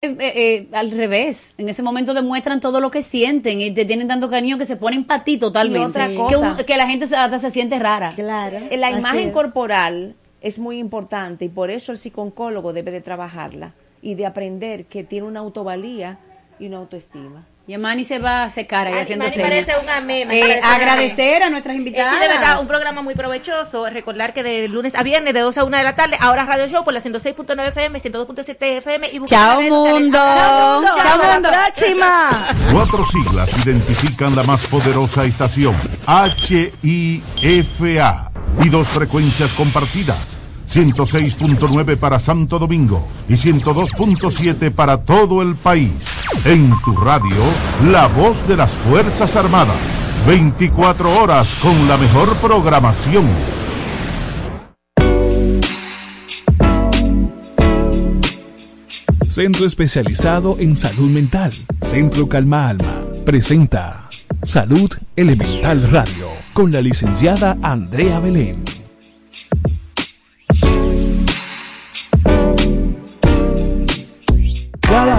eh, eh, al revés. En ese momento demuestran todo lo que sienten y te tienen tanto cariño que se ponen para ti totalmente. otra Que cosa. un- Que, la gente se, hasta se siente rara. Claro. Eh, La imagen es. corporal es muy importante y por eso el psicooncólogo debe de trabajarla y de aprender que tiene una autovalía y una autoestima. Y Manny se va a secar ahí haciendo parece una meme, Eh, una agradecer a nuestras Eh, invitadas. sí, de verdad, un programa muy provechoso. Recordar que de lunes a viernes, de 12 a 1 de la tarde, ahora Radio Show por la 106.9 FM, 102.7 FM. Y Chao, mundo. Chao, mundo. Chao, Hasta mundo. la próxima. Cuatro siglas identifican la más poderosa estación, HIFA, y dos frecuencias compartidas, 106.9 para Santo Domingo y 102.7 para todo el país. En tu radio, la voz de las Fuerzas Armadas, 24 horas con la mejor programación. Centro especializado en salud mental. Centro Calma Alma. Presenta Salud Elemental Radio con la licenciada Andrea Belén.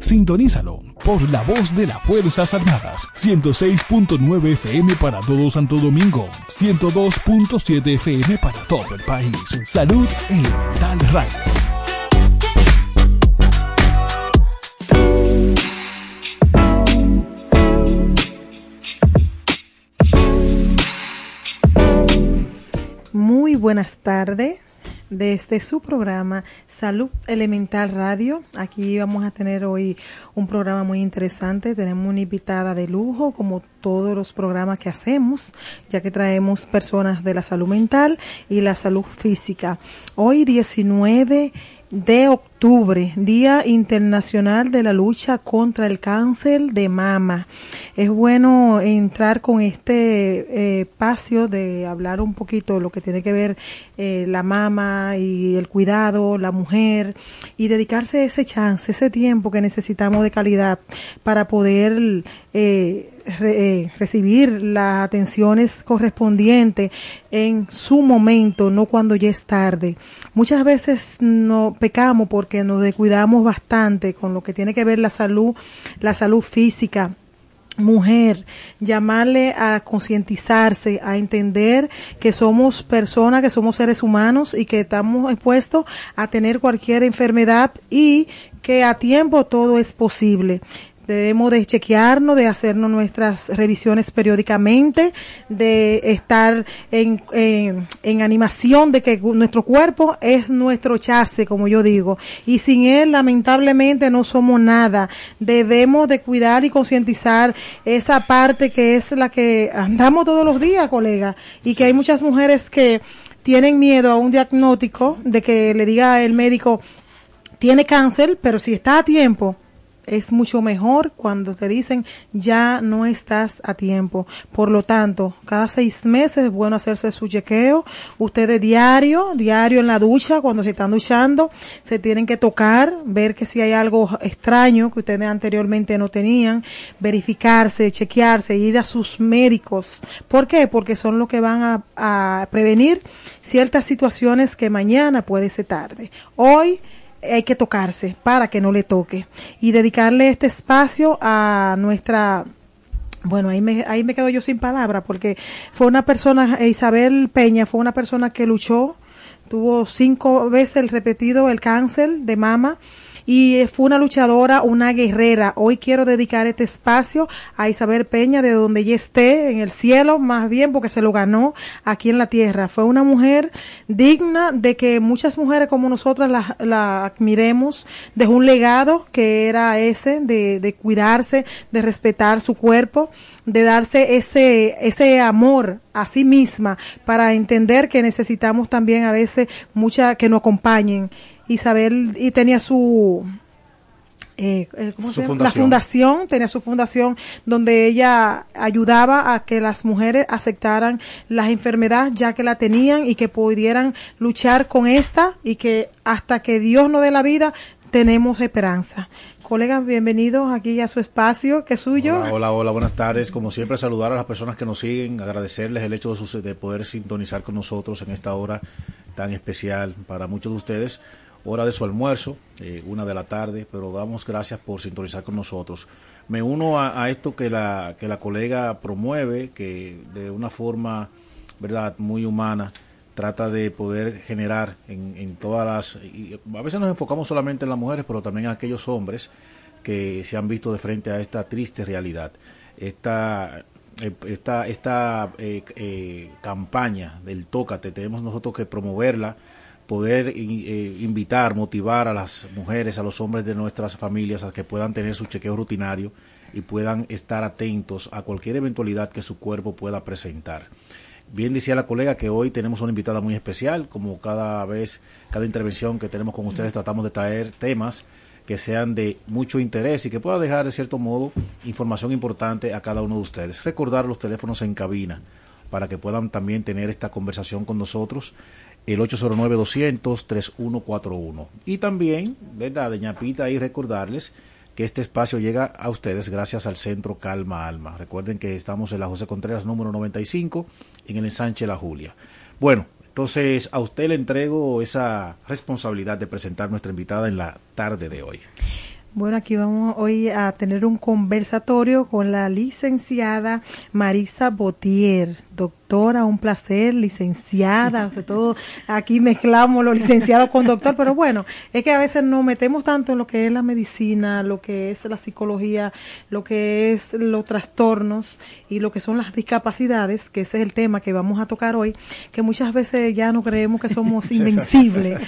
Sintonízalo por la voz de las Fuerzas Armadas. 106.9 FM para todo Santo Domingo. 102.7 FM para todo el país. Salud Elemental Radio. Muy buenas tardes. Desde su programa Salud Elemental Radio, aquí vamos a tener hoy un programa muy interesante. Tenemos una invitada de lujo, como todos los programas que hacemos, ya que traemos personas de la salud mental y la salud física. Hoy 19 de octubre, Día Internacional de la Lucha contra el Cáncer de Mama. Es bueno entrar con este eh, espacio de hablar un poquito de lo que tiene que ver eh, la mama y el cuidado, la mujer, y dedicarse ese chance, ese tiempo que necesitamos de calidad para poder eh, re- recibir las atenciones correspondientes en su momento, no cuando ya es tarde. Muchas veces no pecamos porque nos descuidamos bastante con lo que tiene que ver la salud, la salud física mujer, llamarle a concientizarse, a entender que somos personas, que somos seres humanos y que estamos expuestos a tener cualquier enfermedad y que a tiempo todo es posible. Debemos de chequearnos, de hacernos nuestras revisiones periódicamente, de estar en, en, en animación de que nuestro cuerpo es nuestro chase, como yo digo, y sin él lamentablemente no somos nada. Debemos de cuidar y concientizar esa parte que es la que andamos todos los días, colega, y que hay muchas mujeres que tienen miedo a un diagnóstico de que le diga el médico tiene cáncer, pero si está a tiempo, es mucho mejor cuando te dicen ya no estás a tiempo. Por lo tanto, cada seis meses es bueno hacerse su chequeo. Ustedes diario, diario en la ducha, cuando se están duchando, se tienen que tocar, ver que si hay algo extraño que ustedes anteriormente no tenían, verificarse, chequearse, ir a sus médicos. ¿Por qué? Porque son los que van a, a prevenir ciertas situaciones que mañana puede ser tarde. Hoy, hay que tocarse para que no le toque. Y dedicarle este espacio a nuestra bueno, ahí me, ahí me quedo yo sin palabra porque fue una persona, Isabel Peña fue una persona que luchó, tuvo cinco veces el repetido el cáncer de mama y fue una luchadora, una guerrera. Hoy quiero dedicar este espacio a Isabel Peña, de donde ella esté, en el cielo, más bien porque se lo ganó aquí en la tierra. Fue una mujer digna de que muchas mujeres como nosotras la, la admiremos. Dejó un legado que era ese, de, de cuidarse, de respetar su cuerpo, de darse ese, ese amor a sí misma para entender que necesitamos también a veces mucha que nos acompañen Isabel y tenía su eh, eh ¿cómo Su se llama? fundación. la fundación, tenía su fundación donde ella ayudaba a que las mujeres aceptaran las enfermedades ya que la tenían y que pudieran luchar con esta y que hasta que Dios nos dé la vida tenemos esperanza. Colegas, bienvenidos aquí a su espacio, que es suyo. Hola, hola, hola, buenas tardes. Como siempre, saludar a las personas que nos siguen, agradecerles el hecho de, su- de poder sintonizar con nosotros en esta hora tan especial para muchos de ustedes. Hora de su almuerzo, eh, una de la tarde, pero damos gracias por sintonizar con nosotros. Me uno a, a esto que la, que la colega promueve, que de una forma, verdad, muy humana, trata de poder generar en, en todas las... Y a veces nos enfocamos solamente en las mujeres, pero también en aquellos hombres que se han visto de frente a esta triste realidad. Esta, eh, esta, esta eh, eh, campaña del Tócate, tenemos nosotros que promoverla, poder eh, invitar, motivar a las mujeres, a los hombres de nuestras familias a que puedan tener su chequeo rutinario y puedan estar atentos a cualquier eventualidad que su cuerpo pueda presentar. Bien decía la colega que hoy tenemos una invitada muy especial, como cada vez, cada intervención que tenemos con ustedes tratamos de traer temas que sean de mucho interés y que pueda dejar de cierto modo información importante a cada uno de ustedes. Recordar los teléfonos en cabina para que puedan también tener esta conversación con nosotros, el 809-200-3141. Y también, ¿verdad, de ñapita y recordarles que este espacio llega a ustedes gracias al Centro Calma Alma. Recuerden que estamos en la José Contreras número 95 en el ensanche La Julia. Bueno, entonces a usted le entrego esa responsabilidad de presentar nuestra invitada en la tarde de hoy. Bueno, aquí vamos hoy a tener un conversatorio con la licenciada Marisa Botier, doctora, un placer, licenciada, sobre todo aquí mezclamos los licenciados con doctor, pero bueno, es que a veces nos metemos tanto en lo que es la medicina, lo que es la psicología, lo que es los trastornos y lo que son las discapacidades, que ese es el tema que vamos a tocar hoy, que muchas veces ya no creemos que somos invencibles.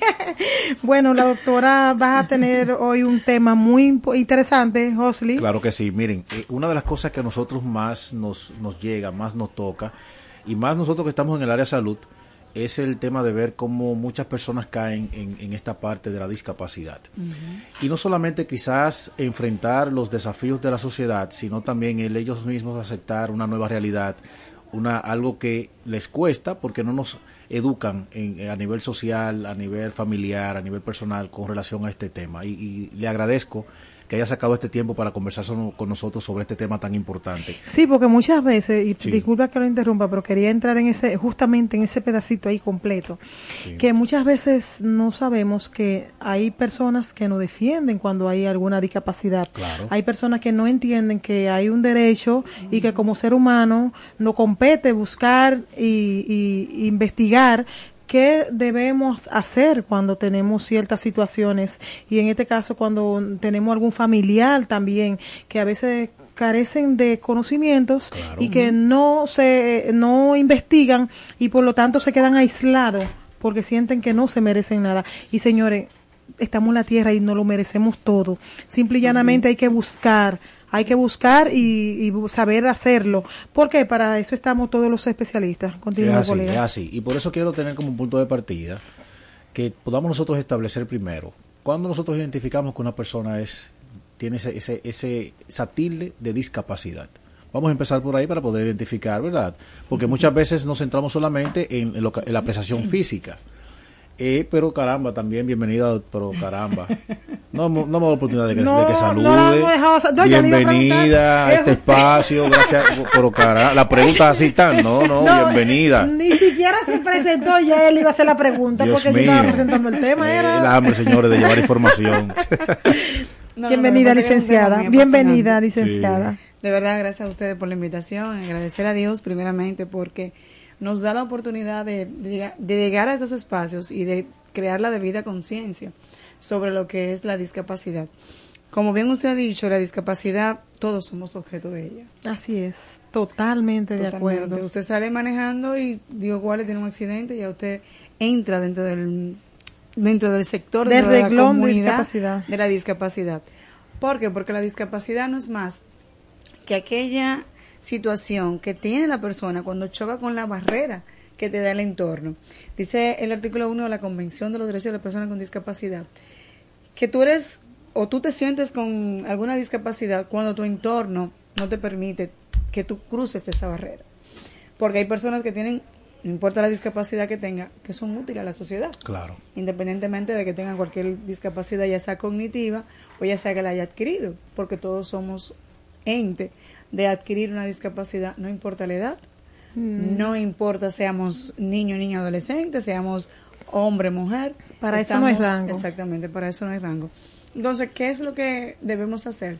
bueno, la doctora va a tener hoy un tema muy interesante, Josly. Claro que sí, miren, eh, una de las cosas que a nosotros más nos, nos llega, más nos toca, y más nosotros que estamos en el área de salud, es el tema de ver cómo muchas personas caen en, en esta parte de la discapacidad. Y no solamente quizás enfrentar los desafíos de la sociedad, sino también el ellos mismos aceptar una nueva realidad, una algo que les cuesta porque no nos educan en- a nivel social, a nivel familiar, a nivel personal con relación a este tema. Y, y le agradezco que haya sacado este tiempo para conversar con nosotros sobre este tema tan importante. Sí, porque muchas veces, y Sí. disculpa que lo interrumpa, pero quería entrar en ese, justamente en ese pedacito ahí completo, que muchas veces no sabemos que hay personas que nos defienden cuando hay alguna discapacidad. Claro. Hay personas que no entienden que hay un derecho y que como ser humano nos compete buscar y, y investigar qué debemos hacer cuando tenemos ciertas situaciones y en este caso cuando tenemos algún familiar también que a veces carecen de conocimientos y que no se no investigan y por lo tanto se quedan aislados porque sienten que no se merecen nada. Y señores, estamos en la tierra y no lo merecemos todo. Simple y llanamente hay que buscar, hay que buscar y, y saber hacerlo. porque Para eso estamos todos los especialistas. Continúa, así, es así. Y por eso quiero tener como un punto de partida que podamos nosotros establecer primero, cuando nosotros identificamos que una persona es tiene ese, ese, ese, esa tilde de discapacidad. Vamos a empezar por ahí para poder identificar, ¿verdad? Porque muchas veces nos centramos solamente en, en la apreciación física. Eh, pero caramba, también bienvenida, pero caramba. No, no me da oportunidad de que, de que salude. bienvenida a este espacio, gracias, pero caramba. La pregunta así tan, no, no, bienvenida. Ni siquiera se presentó ya él iba a hacer la pregunta porque yo estaba presentando el tema. era... El hambre, señores, de llevar información. bienvenida, licenciada. Bienvenida, licenciada. De verdad, gracias a ustedes por la invitación. Agradecer a Dios primeramente porque nos da la oportunidad de, llegar a estos espacios y de crear la debida conciencia sobre lo que es la discapacidad. Como bien usted ha dicho, la discapacidad, todos somos objeto de ella. Así es, totalmente, de acuerdo. Usted sale manejando y digo, igual tiene un accidente y ya usted entra dentro del dentro del sector de la comunidad de la discapacidad. ¿Por qué? Porque la discapacidad no es más que aquella situación que tiene la persona cuando choca con la barrera que te da el entorno. Dice el artículo 1 de la Convención de los Derechos de las Personas con Discapacidad, que tú eres o tú te sientes con alguna discapacidad cuando tu entorno no te permite que tú cruces esa barrera. Porque hay personas que tienen, no importa la discapacidad que tenga, que son útiles a la sociedad. Claro. Independientemente de que tengan cualquier discapacidad, ya sea cognitiva o ya sea que la haya adquirido, porque todos somos ente de adquirir una discapacidad, no importa la edad, mm. no importa seamos niño, niño, adolescente, seamos hombre, mujer. Para eso no hay rango. Exactamente, para eso no hay rango. Entonces, ¿qué es lo que debemos hacer?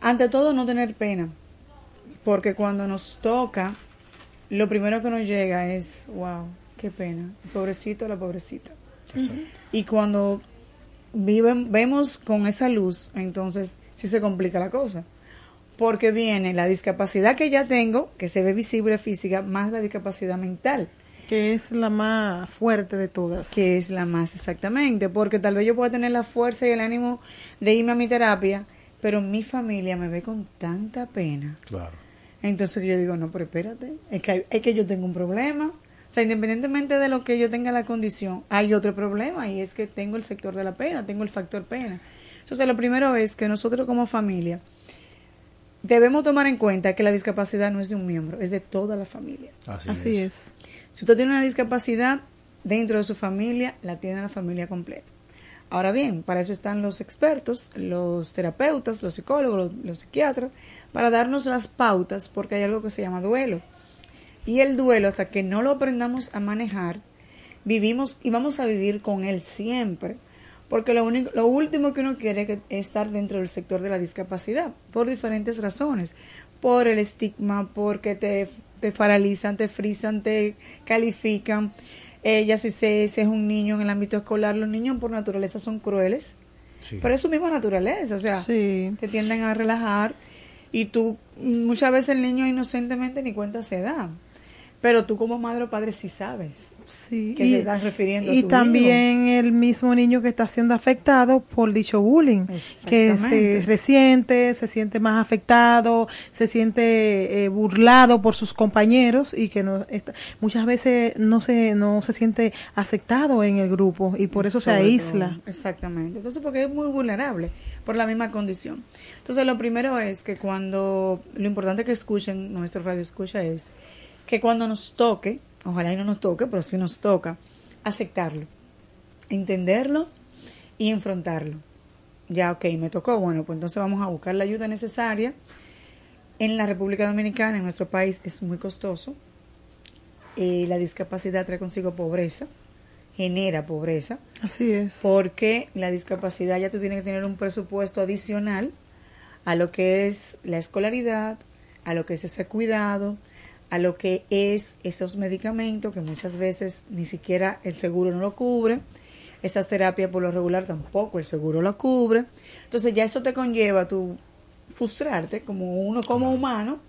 Ante todo, no tener pena, porque cuando nos toca, lo primero que nos llega es, wow, qué pena, pobrecito la pobrecita. Y cuando viven, vemos con esa luz, entonces sí se complica la cosa porque viene la discapacidad que ya tengo, que se ve visible física, más la discapacidad mental. Que es la más fuerte de todas. Que es la más exactamente, porque tal vez yo pueda tener la fuerza y el ánimo de irme a mi terapia, pero mi familia me ve con tanta pena. Claro. Entonces yo digo, no, pero espérate, es que, es que yo tengo un problema. O sea, independientemente de lo que yo tenga la condición, hay otro problema y es que tengo el sector de la pena, tengo el factor pena. Entonces, lo primero es que nosotros como familia debemos tomar en cuenta que la discapacidad no es de un miembro, es de toda la familia. Así, es. Si usted tiene una discapacidad dentro de su familia, la tiene la familia completa. Ahora bien, para eso están los expertos, los terapeutas, los psicólogos, los, psiquiatras, para darnos las pautas, porque hay algo que se llama duelo. Y el duelo, hasta que no lo aprendamos a manejar, vivimos y vamos a vivir con él siempre porque lo, único, lo último que uno quiere es estar dentro del sector de la discapacidad, por diferentes razones, por el estigma, porque te, te paralizan, te frisan, te califican. Ella, si se, es un niño en el ámbito escolar, los niños por naturaleza son crueles, pero es su misma naturaleza, o sea, te tienden a relajar y tú, muchas veces el niño inocentemente ni cuenta se da. Pero tú como madre o padre sí sabes sí. que y, se están refiriendo Y también el mismo niño que está siendo afectado por dicho bullying, que se resiente, se siente más afectado, se siente eh, burlado por sus compañeros y que no muchas veces no se no se siente aceptado en el grupo y por eso se aísla. Exactamente. Entonces porque es muy vulnerable por la misma condición. Entonces lo primero es que cuando lo importante que escuchen nuestro radio escucha es que cuando nos toque, ojalá y no nos toque, pero si nos toca, aceptarlo, entenderlo y enfrentarlo. Ya, ok, me tocó, bueno, pues entonces vamos a buscar la ayuda necesaria. En la República Dominicana, en nuestro país, es muy costoso. Eh, la discapacidad trae consigo pobreza, genera pobreza. Así es. Porque la discapacidad ya tú tienes que tener un presupuesto adicional a lo que es la escolaridad, a lo que es ese cuidado, a lo que es esos medicamentos que muchas veces ni siquiera el seguro no lo cubre. Esas terapias por lo regular tampoco el seguro lo cubre. Entonces ya eso te conlleva a tu frustrarte como uno como humano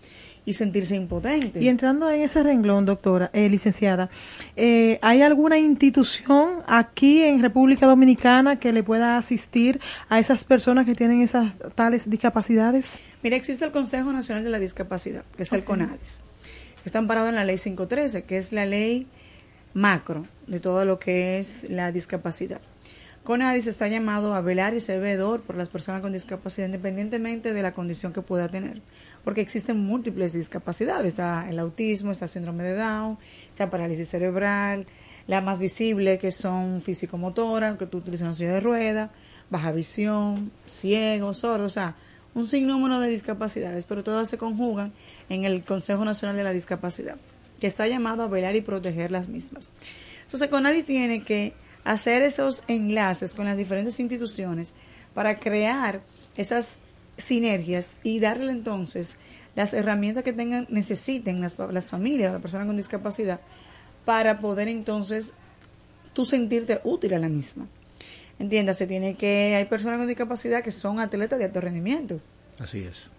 y sentirse impotente. Y entrando en ese renglón, doctora, eh, licenciada, eh, ¿hay alguna institución aquí en República Dominicana que le pueda asistir a esas personas que tienen esas tales discapacidades? Mira, existe el Consejo Nacional de la Discapacidad, que es el CONADIS. Está amparado en la ley 513, que es la ley macro de todo lo que es la discapacidad. CONADIS está llamado a velar y ser veedor por las personas con discapacidad independientemente de la condición que pueda tener porque existen múltiples discapacidades. Está el autismo, está el síndrome de Down, está parálisis cerebral, la más visible que son físico-motora, que tú utilizas una silla de rueda, baja visión, ciego, sordo, o sea, un sinnúmero de discapacidades, pero todas se conjugan en el Consejo Nacional de la Discapacidad, que está llamado a velar y proteger las mismas. Entonces, CONADI tiene que hacer esos enlaces con las diferentes instituciones para crear esas sinergias y darle entonces las herramientas que tengan necesiten las, las familias, las personas con discapacidad, para poder entonces tú sentirte útil a la misma. Entiéndase, tiene que hay personas con discapacidad que son atletas de alto rendimiento. Así es.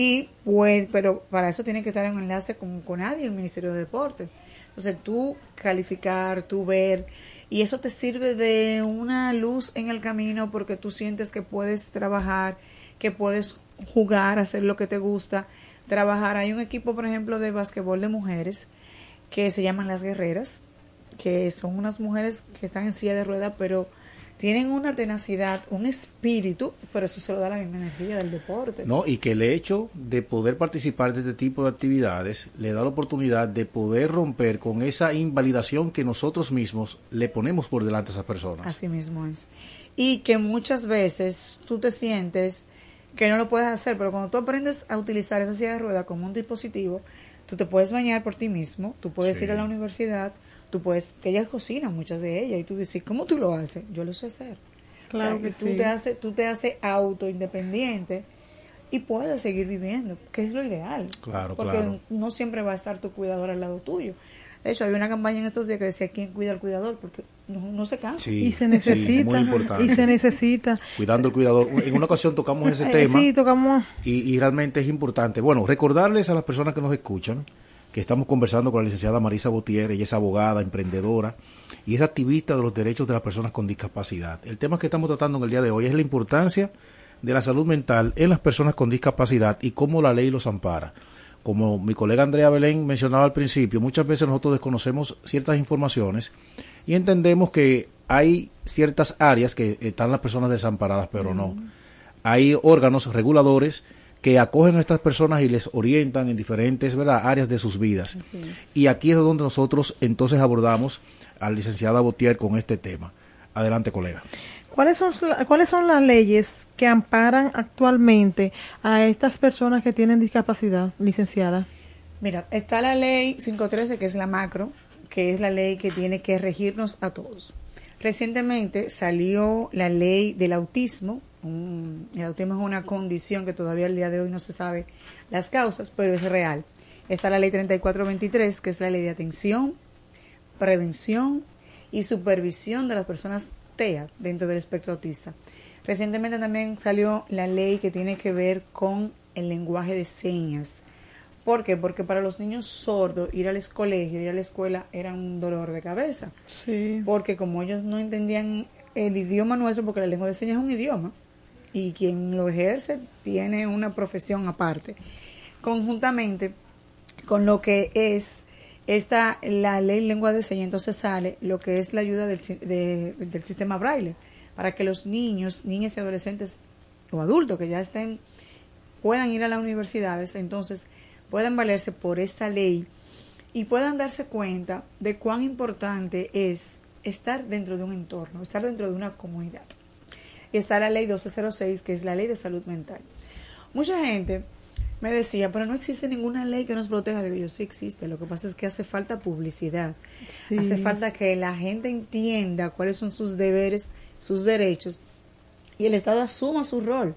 Y pues, pero para eso tiene que estar en un enlace con, con nadie, el Ministerio de Deporte. Entonces tú calificar, tú ver, y eso te sirve de una luz en el camino porque tú sientes que puedes trabajar que puedes jugar, hacer lo que te gusta, trabajar. Hay un equipo, por ejemplo, de básquetbol de mujeres que se llaman las guerreras, que son unas mujeres que están en silla de rueda, pero tienen una tenacidad, un espíritu, pero eso se lo da la misma energía del deporte. No, y que el hecho de poder participar de este tipo de actividades le da la oportunidad de poder romper con esa invalidación que nosotros mismos le ponemos por delante a esas personas. Así mismo es. Y que muchas veces tú te sientes que no lo puedes hacer, pero cuando tú aprendes a utilizar esa silla de rueda como un dispositivo, tú te puedes bañar por ti mismo, tú puedes ir a la universidad, tú puedes, que ellas cocinan muchas de ellas, y tú dices, ¿cómo tú lo haces? Yo lo sé hacer. Claro que, tú te haces, tú te haces auto independiente y puedes seguir viviendo, que es lo ideal. Claro, porque no siempre va a estar tu cuidador al lado tuyo. De hecho, había una campaña en estos días que decía quién cuida al cuidador, porque no, se cansa. y se necesita. y se necesita. Cuidando el cuidador. En una ocasión tocamos ese eh, tema. Sí, tocamos. Y, realmente es importante. Bueno, recordarles a las personas que nos escuchan que estamos conversando con la licenciada Marisa Botier, ella es abogada, emprendedora y es activista de los derechos de las personas con discapacidad. El tema que estamos tratando en el día de hoy es la importancia de la salud mental en las personas con discapacidad y cómo la ley los ampara como mi colega Andrea Belén mencionaba al principio, muchas veces nosotros desconocemos ciertas informaciones y entendemos que hay ciertas áreas que están las personas desamparadas, pero no. Hay órganos reguladores que acogen a estas personas y les orientan en diferentes ¿verdad? áreas de sus vidas. Y aquí es donde nosotros entonces abordamos a la licenciada Botier con este tema. Adelante, colega. ¿Cuáles son, ¿Cuáles son las leyes que amparan actualmente a estas personas que tienen discapacidad, licenciada? Mira, está la ley 513, que es la macro, que es la ley que tiene que regirnos a todos. Recientemente salió la ley del autismo. El autismo es una condición que todavía al día de hoy no se sabe las causas, pero es real. Está la ley 3423, que es la ley de atención, prevención y supervisión de las personas dentro del espectro autista. Recientemente también salió la ley que tiene que ver con el lenguaje de señas. ¿Por qué? Porque para los niños sordos ir al colegio, ir a la escuela era un dolor de cabeza. Sí. Porque como ellos no entendían el idioma nuestro, porque la lengua de señas es un idioma, y quien lo ejerce tiene una profesión aparte. Conjuntamente con lo que es esta, la ley lengua de señas, entonces sale lo que es la ayuda del, del sistema braille, para que los niños, niñas y adolescentes o adultos que ya estén, puedan ir a las universidades, entonces puedan valerse por esta ley y puedan darse cuenta de cuán importante es estar dentro de un entorno, estar dentro de una comunidad. Y está la ley 1206, que es la ley de salud mental. Mucha gente me decía, pero no existe ninguna ley que nos proteja. Digo, yo sí existe. Lo que pasa es que hace falta publicidad. Hace falta que la gente entienda cuáles son sus deberes, sus derechos y el Estado asuma su rol.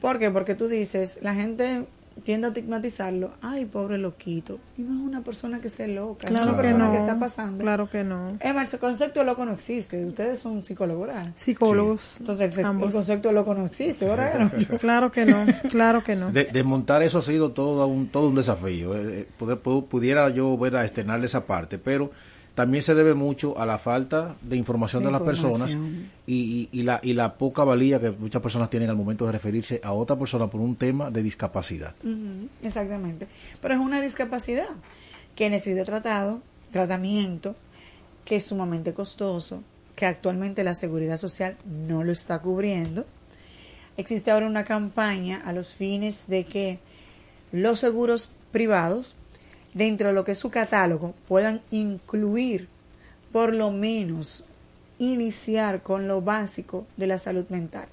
¿Por qué? Porque tú dices, la gente tiende a estigmatizarlo. Ay, pobre loquito. Y no es una persona que esté loca, es Claro una que persona no. que está pasando. Claro que no. Emma, el concepto de loco no existe. Ustedes son psicólogos, ¿verdad? Psicólogos. Entonces, el, concepto de loco no existe, ¿verdad? Claro que no, claro que no. De- desmontar eso ha sido todo un, todo un desafío. Eh, eh, poder- pu- pudiera yo ver a externar esa parte, pero también se debe mucho a la falta de información de, De las personas y, y- y la, y la poca valía que muchas personas tienen al momento de referirse a otra persona por un tema de discapacidad. Exactamente. Pero es una discapacidad que necesita tratado, tratamiento, que es sumamente costoso, que actualmente la seguridad social no lo está cubriendo. Existe ahora una campaña a los fines de que los seguros privados, dentro de lo que es su catálogo, puedan incluir por lo menos iniciar con lo básico de la salud mental.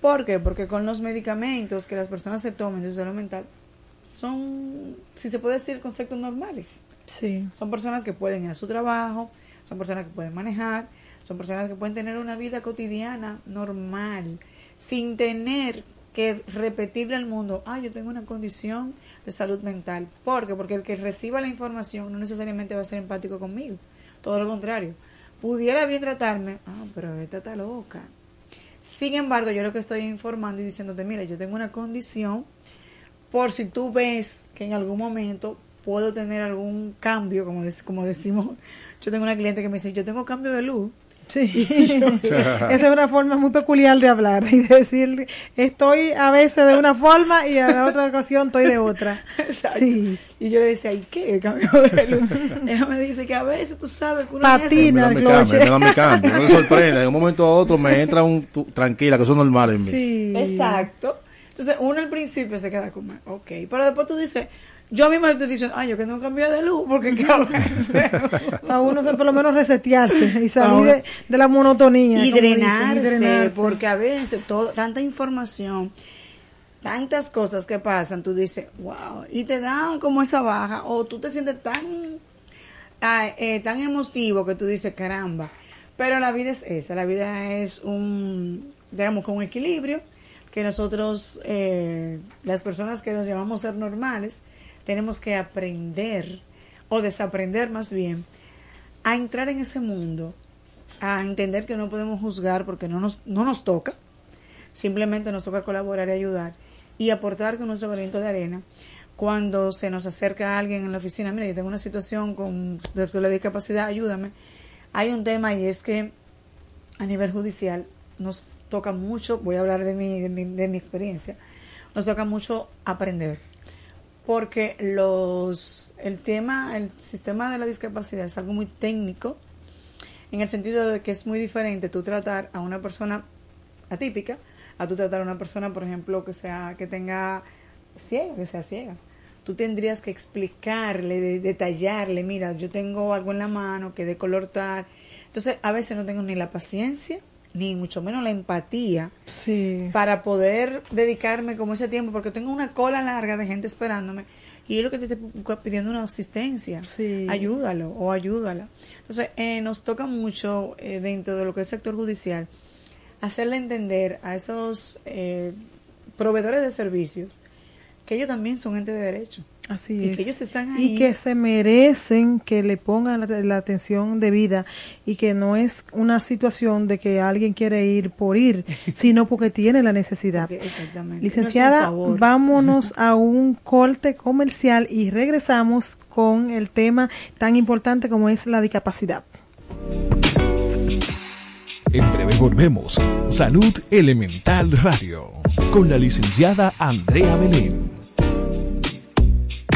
¿Por qué? Porque con los medicamentos que las personas se tomen de salud mental son, si se puede decir, conceptos normales. Sí. Son personas que pueden ir a su trabajo, son personas que pueden manejar, son personas que pueden tener una vida cotidiana normal, sin tener que repetirle al mundo, ah, yo tengo una condición de salud mental. ¿Por qué? Porque el que reciba la información no necesariamente va a ser empático conmigo. Todo lo contrario. Pudiera bien tratarme, ah, pero esta está loca. Sin embargo, yo lo que estoy informando y diciéndote, mira, yo tengo una condición por si tú ves que en algún momento puedo tener algún cambio, como, como decimos, yo tengo una cliente que me dice, yo tengo cambio de luz. Sí, esa es una forma muy peculiar de hablar y decir, estoy a veces de una forma y a la otra ocasión estoy de otra. Exacto. Sí, Y yo le decía, ¿y qué? Cambio de luz. Ella me dice que a veces tú sabes que uno Patina. me da mi Cloche. cambio, me da mi cambio, no me sorprende. De un momento a otro me entra un tu- tranquila, que eso es normal en mí. sí. Exacto. Entonces, uno al principio se queda como, ok. Pero después tú dices, yo misma te estoy diciendo, ay, yo que no cambio de luz, porque ¿qué? Para uno que por lo menos resetearse y salir de, de la monotonía. y dicen, drenarse, y drenarse. porque a veces todo, tanta información, tantas cosas que pasan, tú dices, wow, y te da como esa baja, o tú te sientes tan, ah, eh, tan emotivo que tú dices, caramba, pero la vida es esa, la vida es un, digamos, con un equilibrio, que nosotros, eh, las personas que nos llamamos ser normales, tenemos que aprender, o desaprender más bien, a entrar en ese mundo, a entender que no podemos juzgar porque no nos, no nos toca, simplemente nos toca colaborar y ayudar y aportar con nuestro granito de arena. Cuando se nos acerca alguien en la oficina, mira, yo tengo una situación con la discapacidad, ayúdame. Hay un tema y es que a nivel judicial nos toca mucho, voy a hablar de mi, de mi, de mi experiencia, nos toca mucho aprender. Porque los, el tema, el sistema de la discapacidad es algo muy técnico, en el sentido de que es muy diferente tú tratar a una persona atípica a tú tratar a una persona, por ejemplo, que sea que tenga ciega, que sea ciega. Tú tendrías que explicarle, de- detallarle, mira, yo tengo algo en la mano que de color tal. Entonces, a veces no tengo ni la paciencia, ni mucho menos la empatía Sí. para poder dedicarme como ese tiempo, porque tengo una cola larga de gente esperándome y yo lo que te estoy pidiendo una asistencia. Sí. Ayúdalo o ayúdala. Entonces, eh, nos toca mucho eh, dentro de lo que es el sector judicial hacerle entender a esos eh, proveedores de servicios que ellos también son entes de derecho. Así Y es. que ellos están ahí. Y que se merecen que le pongan la, la atención debida y que no es una situación de que alguien quiere ir por ir, sino porque tiene la necesidad. Exactamente. Licenciada, No vámonos a un corte comercial y regresamos con el tema tan importante como es la discapacidad. En breve volvemos. Salud Elemental Radio. Con la licenciada Andrea Belén.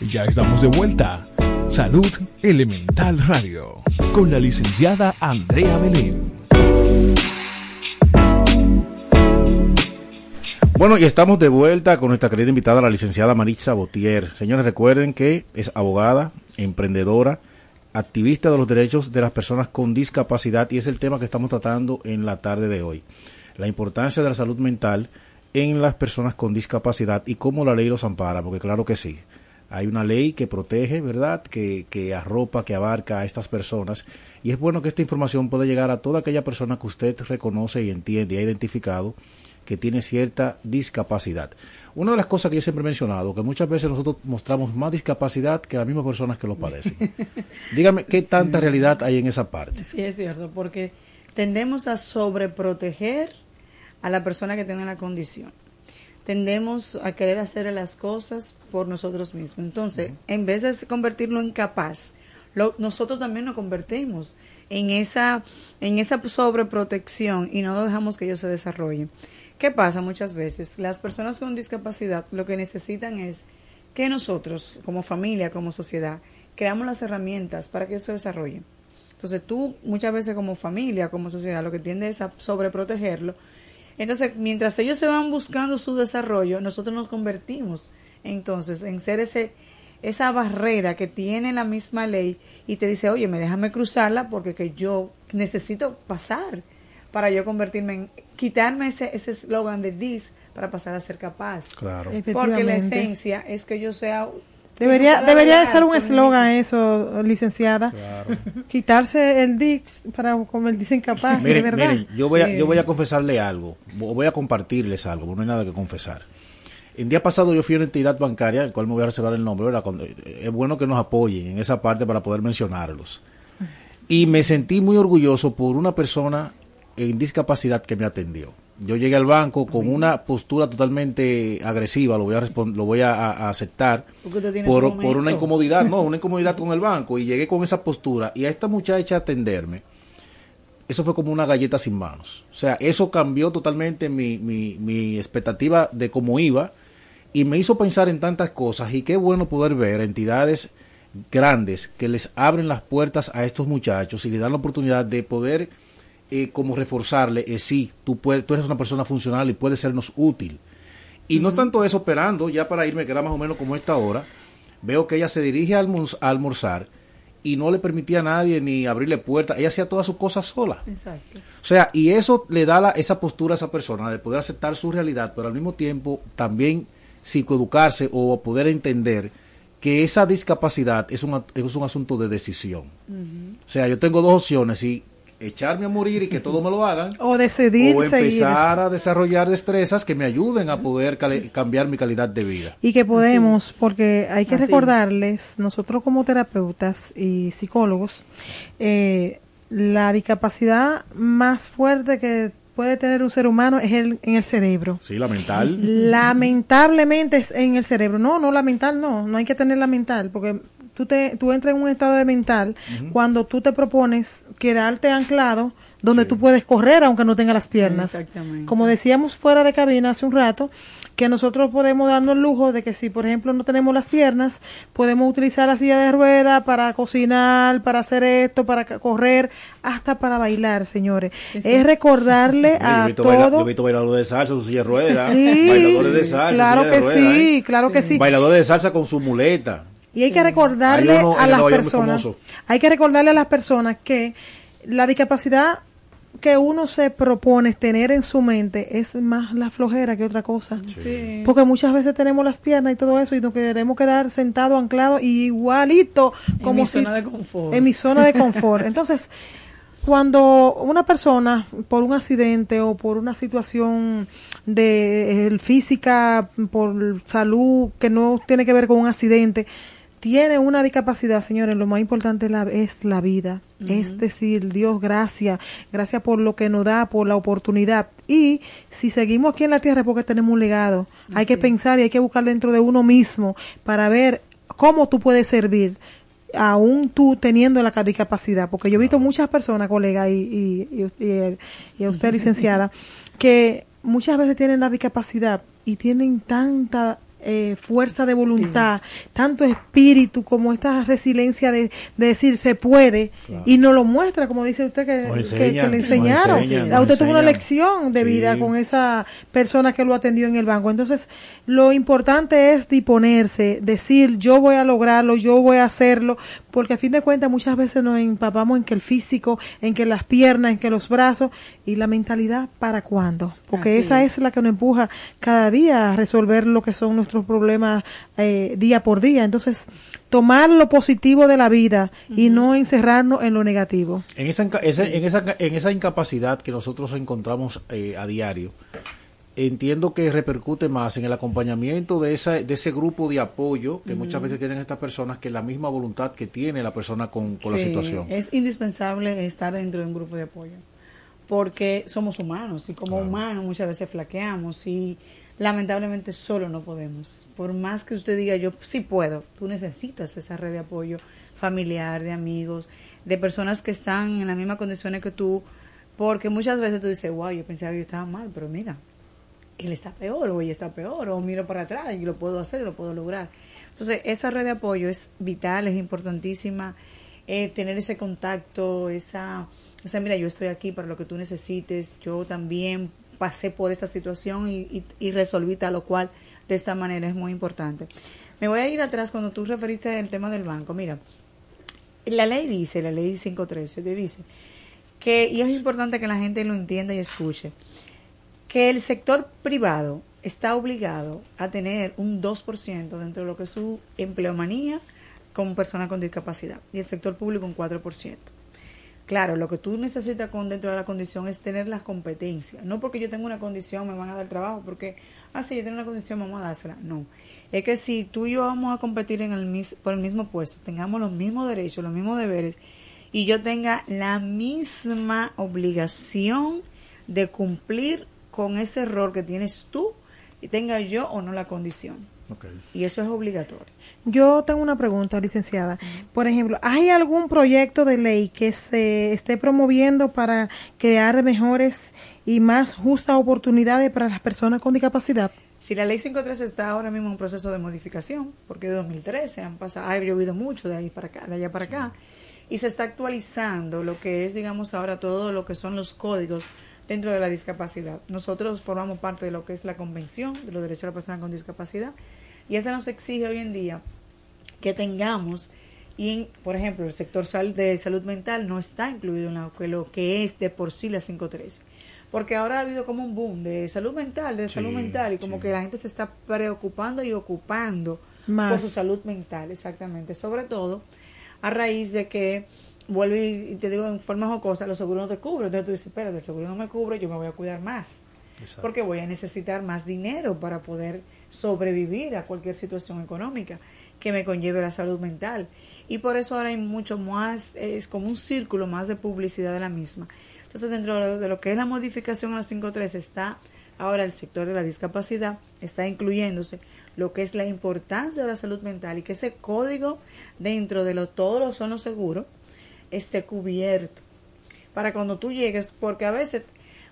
Ya estamos de vuelta. Salud Elemental Radio con la licenciada Andrea Belén. Bueno, y estamos de vuelta con nuestra querida invitada, la licenciada Maritza Botier. Señores, recuerden que es abogada, emprendedora, activista de los derechos de las personas con discapacidad y es el tema que estamos tratando en la tarde de hoy la importancia de la salud mental en las personas con discapacidad y cómo la ley los ampara, porque claro que sí. Hay una ley que protege, ¿verdad? Que, que arropa, que abarca a estas personas. Y es bueno que esta información pueda llegar a toda aquella persona que usted reconoce y entiende y ha identificado que tiene cierta discapacidad. Una de las cosas que yo siempre he mencionado, que muchas veces nosotros mostramos más discapacidad que las mismas personas que lo padecen. Dígame, ¿qué tanta realidad hay en esa parte? Sí, es cierto, porque tendemos a sobreproteger a la persona que tiene la condición. Tendemos a querer hacer las cosas por nosotros mismos. Entonces, en vez de convertirlo en capaz, nosotros también nos convertimos en esa, en esa sobreprotección y no dejamos que ellos se desarrollen. ¿Qué pasa muchas veces? Las personas con discapacidad lo que necesitan es que nosotros, como familia, como sociedad, creamos las herramientas para que ellos se desarrollen. Entonces tú muchas veces como familia, como sociedad, lo que tiende es a sobreprotegerlo entonces, mientras ellos se van buscando su desarrollo, nosotros nos convertimos entonces en ser ese esa barrera que tiene la misma ley y te dice, oye, me déjame cruzarla porque que yo necesito pasar para yo convertirme en, quitarme ese ese eslogan de this para pasar a ser capaz. Claro. Porque la esencia es que yo sea Debería, debería de ser un eslogan eso, licenciada. Quitarse el Dix para convertirse en capaz, de verdad. Miren, yo voy, a, yo voy a confesarle algo, voy a compartirles algo, no hay nada que confesar. El día pasado yo fui a una entidad bancaria, el cual me voy a reservar el nombre, es bueno que nos apoyen en esa parte para poder mencionarlos. Y me sentí muy orgulloso por una persona en discapacidad que me atendió yo llegué al banco con una postura totalmente agresiva, lo voy a lo voy a, aceptar por, por, una incomodidad, no, una incomodidad con el banco y llegué con esa postura y a esta muchacha atenderme, eso fue como una galleta sin manos. O sea, eso cambió totalmente mi, mi, mi expectativa de cómo iba y me hizo pensar en tantas cosas y qué bueno poder ver entidades grandes que les abren las puertas a estos muchachos y les dan la oportunidad de poder eh, como reforzarle, eh, sí, tú, puedes, tú eres una persona funcional y puedes sernos útil. Y no es tanto eso esperando, ya para irme, que era más o menos como esta hora, veo que ella se dirige a, almorzar y no le permitía a nadie ni abrirle puertas, ella hacía todas sus cosas sola. Exacto. O sea, y eso le da la, esa postura a esa persona de poder aceptar su realidad, pero al mismo tiempo también psicoeducarse o poder entender que esa discapacidad es un, es un asunto de decisión. O sea, yo tengo dos opciones y echarme a morir y que todo me lo hagan. O decidir O empezar a desarrollar destrezas que me ayuden a poder cambiar mi calidad de vida. Y que podemos, porque hay que recordarles, nosotros como terapeutas y psicólogos, eh, la discapacidad más fuerte que puede tener un ser humano es el, en el cerebro. Sí, la mental. Lamentablemente es en el cerebro. No, no, la mental no, no hay que tener la mental, porque tú, te, tú entras en un estado de mental cuando tú te propones quedarte anclado donde tú puedes correr aunque no tengas las piernas. Exactamente. Como decíamos fuera de cabina hace un rato, que nosotros podemos darnos el lujo de que si, por ejemplo, no tenemos las piernas, podemos utilizar la silla de rueda para cocinar, para hacer esto, para correr, hasta para bailar, señores. Es recordarle a todos. yo he visto bailadores de salsa con silla de rueda. Sí, bailadores de salsa. Claro que sí, ¿eh? claro que sí. Bailadores de salsa con su muleta. Y hay que recordarle a las personas, hay que recordarle a las personas que la discapacidad que uno se propone tener en su mente es más la flojera que otra cosa. Sí. Porque muchas veces tenemos las piernas y todo eso y nos queremos quedar sentado, anclado igualito como en mi si- zona de confort. en mi zona de confort. Entonces, cuando una persona por un accidente o por una situación de eh, física, por salud que no tiene que ver con un accidente, tiene una discapacidad, señores, lo más importante es la, es la vida. Es decir, Dios, gracias, gracias por lo que nos da, por la oportunidad. Y si seguimos aquí en la tierra es porque tenemos un legado. Hay que pensar y hay que buscar dentro de uno mismo para ver cómo tú puedes servir aún tú teniendo la discapacidad, porque yo he visto muchas personas, colega, y, y, y, y- y a usted, licenciada, que muchas veces tienen la discapacidad y tienen tanta eh, fuerza de voluntad, tanto espíritu como esta resiliencia de, de decir se puede y no lo muestra, como dice usted que, le enseñaron. usted tuvo una lección de vida Sí. con esa persona que lo atendió en el banco. Entonces, lo importante es disponerse, decir yo voy a lograrlo, yo voy a hacerlo, porque a fin de cuentas muchas veces nos empapamos en que el físico, en que las piernas, en que los brazos y la mentalidad para cuándo, porque Así esa es. es. la que nos empuja cada día a resolver lo que son nuestros problemas eh, día por día. Entonces, tomar lo positivo de la vida y no encerrarnos en lo negativo. En esa, en esa, en esa incapacidad que nosotros encontramos eh, a diario, entiendo que repercute más en el acompañamiento de, esa, de ese grupo de apoyo que muchas veces tienen estas personas que la misma voluntad que tiene la persona con, con la situación. Es indispensable estar dentro de un grupo de apoyo, porque somos humanos y como humanos muchas veces flaqueamos y lamentablemente solo no podemos. Por más que usted diga yo sí puedo, tú necesitas esa red de apoyo familiar, de amigos, de personas que están en las mismas condiciones que tú, porque muchas veces tú dices, wow, yo pensaba que yo estaba mal, pero mira, él está peor o ella está peor o miro para atrás y lo puedo hacer lo puedo lograr. Entonces, esa red de apoyo es vital, es importantísima. eh, tener ese contacto, esa, esa, mira, yo estoy aquí para lo que tú necesites, yo también pasé por esa situación y, y, y resolví tal cual de esta manera, es muy importante. Me voy a ir atrás cuando tú referiste el tema del banco. Mira, la ley dice, la ley 513, te dice que, y es importante que la gente lo entienda y escuche, que el sector privado está obligado a tener un 2% dentro de lo que es su empleomanía como persona con discapacidad y el sector público un 4%. Claro, lo que tú necesitas con dentro de la condición es tener las competencias. No porque yo tengo una condición me van a dar trabajo, porque, ah, sí, yo tengo una condición, vamos a dársela. No. Es que si tú y yo vamos a competir en el por el mismo puesto, tengamos los mismos derechos, los mismos deberes, y yo tenga la misma obligación de cumplir con ese error que tienes tú, y tenga yo o no la condición. Y eso es obligatorio. Yo tengo una pregunta, licenciada. Por ejemplo, ¿hay algún proyecto de ley que se esté promoviendo para crear mejores y más justas oportunidades para las personas con discapacidad? Si la ley 513 está ahora mismo en un proceso de modificación, porque de 2013 han pasado, ha llovido mucho de ahí para acá, de allá para acá, y se está actualizando lo que es, digamos, ahora todo lo que son los códigos dentro de la discapacidad. Nosotros formamos parte de lo que es la Convención de los Derechos de la Persona con Discapacidad, y esta nos exige hoy en día que tengamos, y en, por ejemplo, el sector sal- de salud mental no está incluido en lo que, lo que es de por sí la 513. Porque ahora ha habido como un boom de salud mental, de Sí, salud mental, y como sí. que la gente se está preocupando y ocupando Más. por su salud mental, exactamente. Sobre todo a raíz de que, vuelvo y te digo en forma jocosa, los seguros no te cubren. Entonces tú dices, espérate, el seguro no me cubre, yo me voy a cuidar más. Exacto. Porque voy a necesitar más dinero para poder sobrevivir a cualquier situación económica que me conlleve la salud mental. Y por eso ahora hay mucho más, es como un círculo más de publicidad de la misma. Entonces, dentro de lo, de lo que es la modificación a los 5.3 está ahora el sector de la discapacidad, está incluyéndose lo que es la importancia de la salud mental y que ese código dentro de lo, todos los son los seguros esté cubierto para cuando tú llegues, porque a veces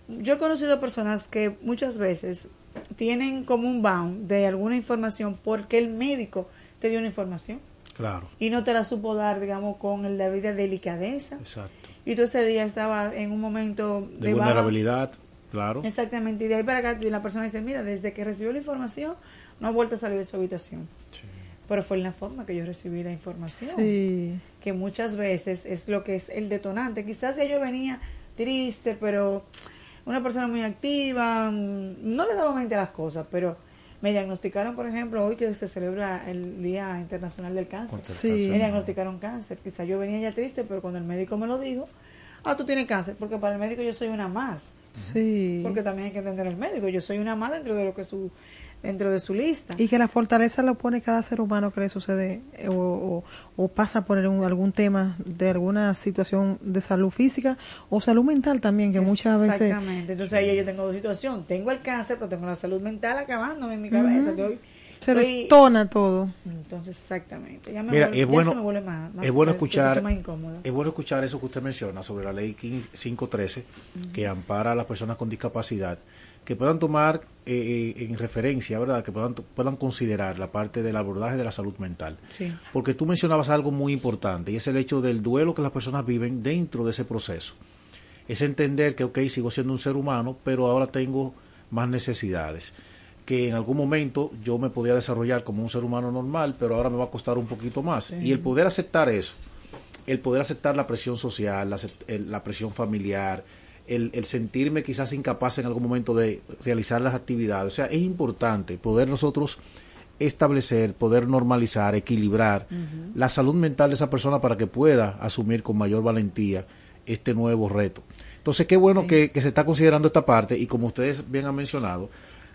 yo he conocido personas que muchas veces tienen como un bound de alguna información porque el médico te dio una información Claro, y no te la supo dar, digamos, con el debida delicadeza. exacto. Y tú ese día estaba en un momento De vulnerabilidad, claro. Exactamente, y de ahí para acá la persona dice, mira, desde que recibió la información no ha vuelto a salir de su habitación. Pero fue en la forma que yo recibí la información Sí. que muchas veces es lo que es el detonante. Quizás si yo venía triste, pero una persona muy activa, mm, no le daba mente a las cosas, pero me diagnosticaron, por ejemplo, hoy que se celebra el Día Internacional del Cáncer. Sí. Me diagnosticaron cáncer. Quizá yo venía ya triste, pero cuando el médico me lo dijo, ah, tú tienes cáncer, porque para el médico yo soy una más. Sí. Porque también hay que entender el médico, yo soy una más dentro de lo que su dentro de su lista. Y que la fortaleza lo pone cada ser humano que le sucede eh, o, o- o pasa por algún, algún tema de alguna situación de salud física o salud mental también, que muchas veces... Exactamente. Entonces ahí yo tengo dos situaciones. Tengo el cáncer, pero tengo la salud mental acabándome en mi cabeza. Yo Se estoy- detona todo. Entonces, exactamente. Ya me Mira, vuelve- es ya bueno, se me vuelve más, más es bueno escuchar, eso es más incómodo. es bueno escuchar eso que usted menciona sobre la ley 15 513 que ampara a las personas con discapacidad, que puedan tomar eh, eh, en referencia, ¿verdad? Que puedan puedan considerar la parte del abordaje de la salud mental. Sí. Porque tú mencionabas algo muy importante y es el hecho del duelo que las personas viven dentro de ese proceso. Es entender que, ok, sigo siendo un ser humano, pero ahora tengo más necesidades. Que en algún momento yo me podía desarrollar como un ser humano normal, pero ahora me va a costar un poquito más. Y el poder aceptar eso, el poder aceptar la presión social, la presión familiar, el, el sentirme quizás incapaz en algún momento de realizar las actividades. O sea, es importante poder nosotros establecer, poder normalizar, equilibrar la salud mental de esa persona para que pueda asumir con mayor valentía este nuevo reto. Entonces, qué bueno que, que se está considerando esta parte y como ustedes bien han mencionado,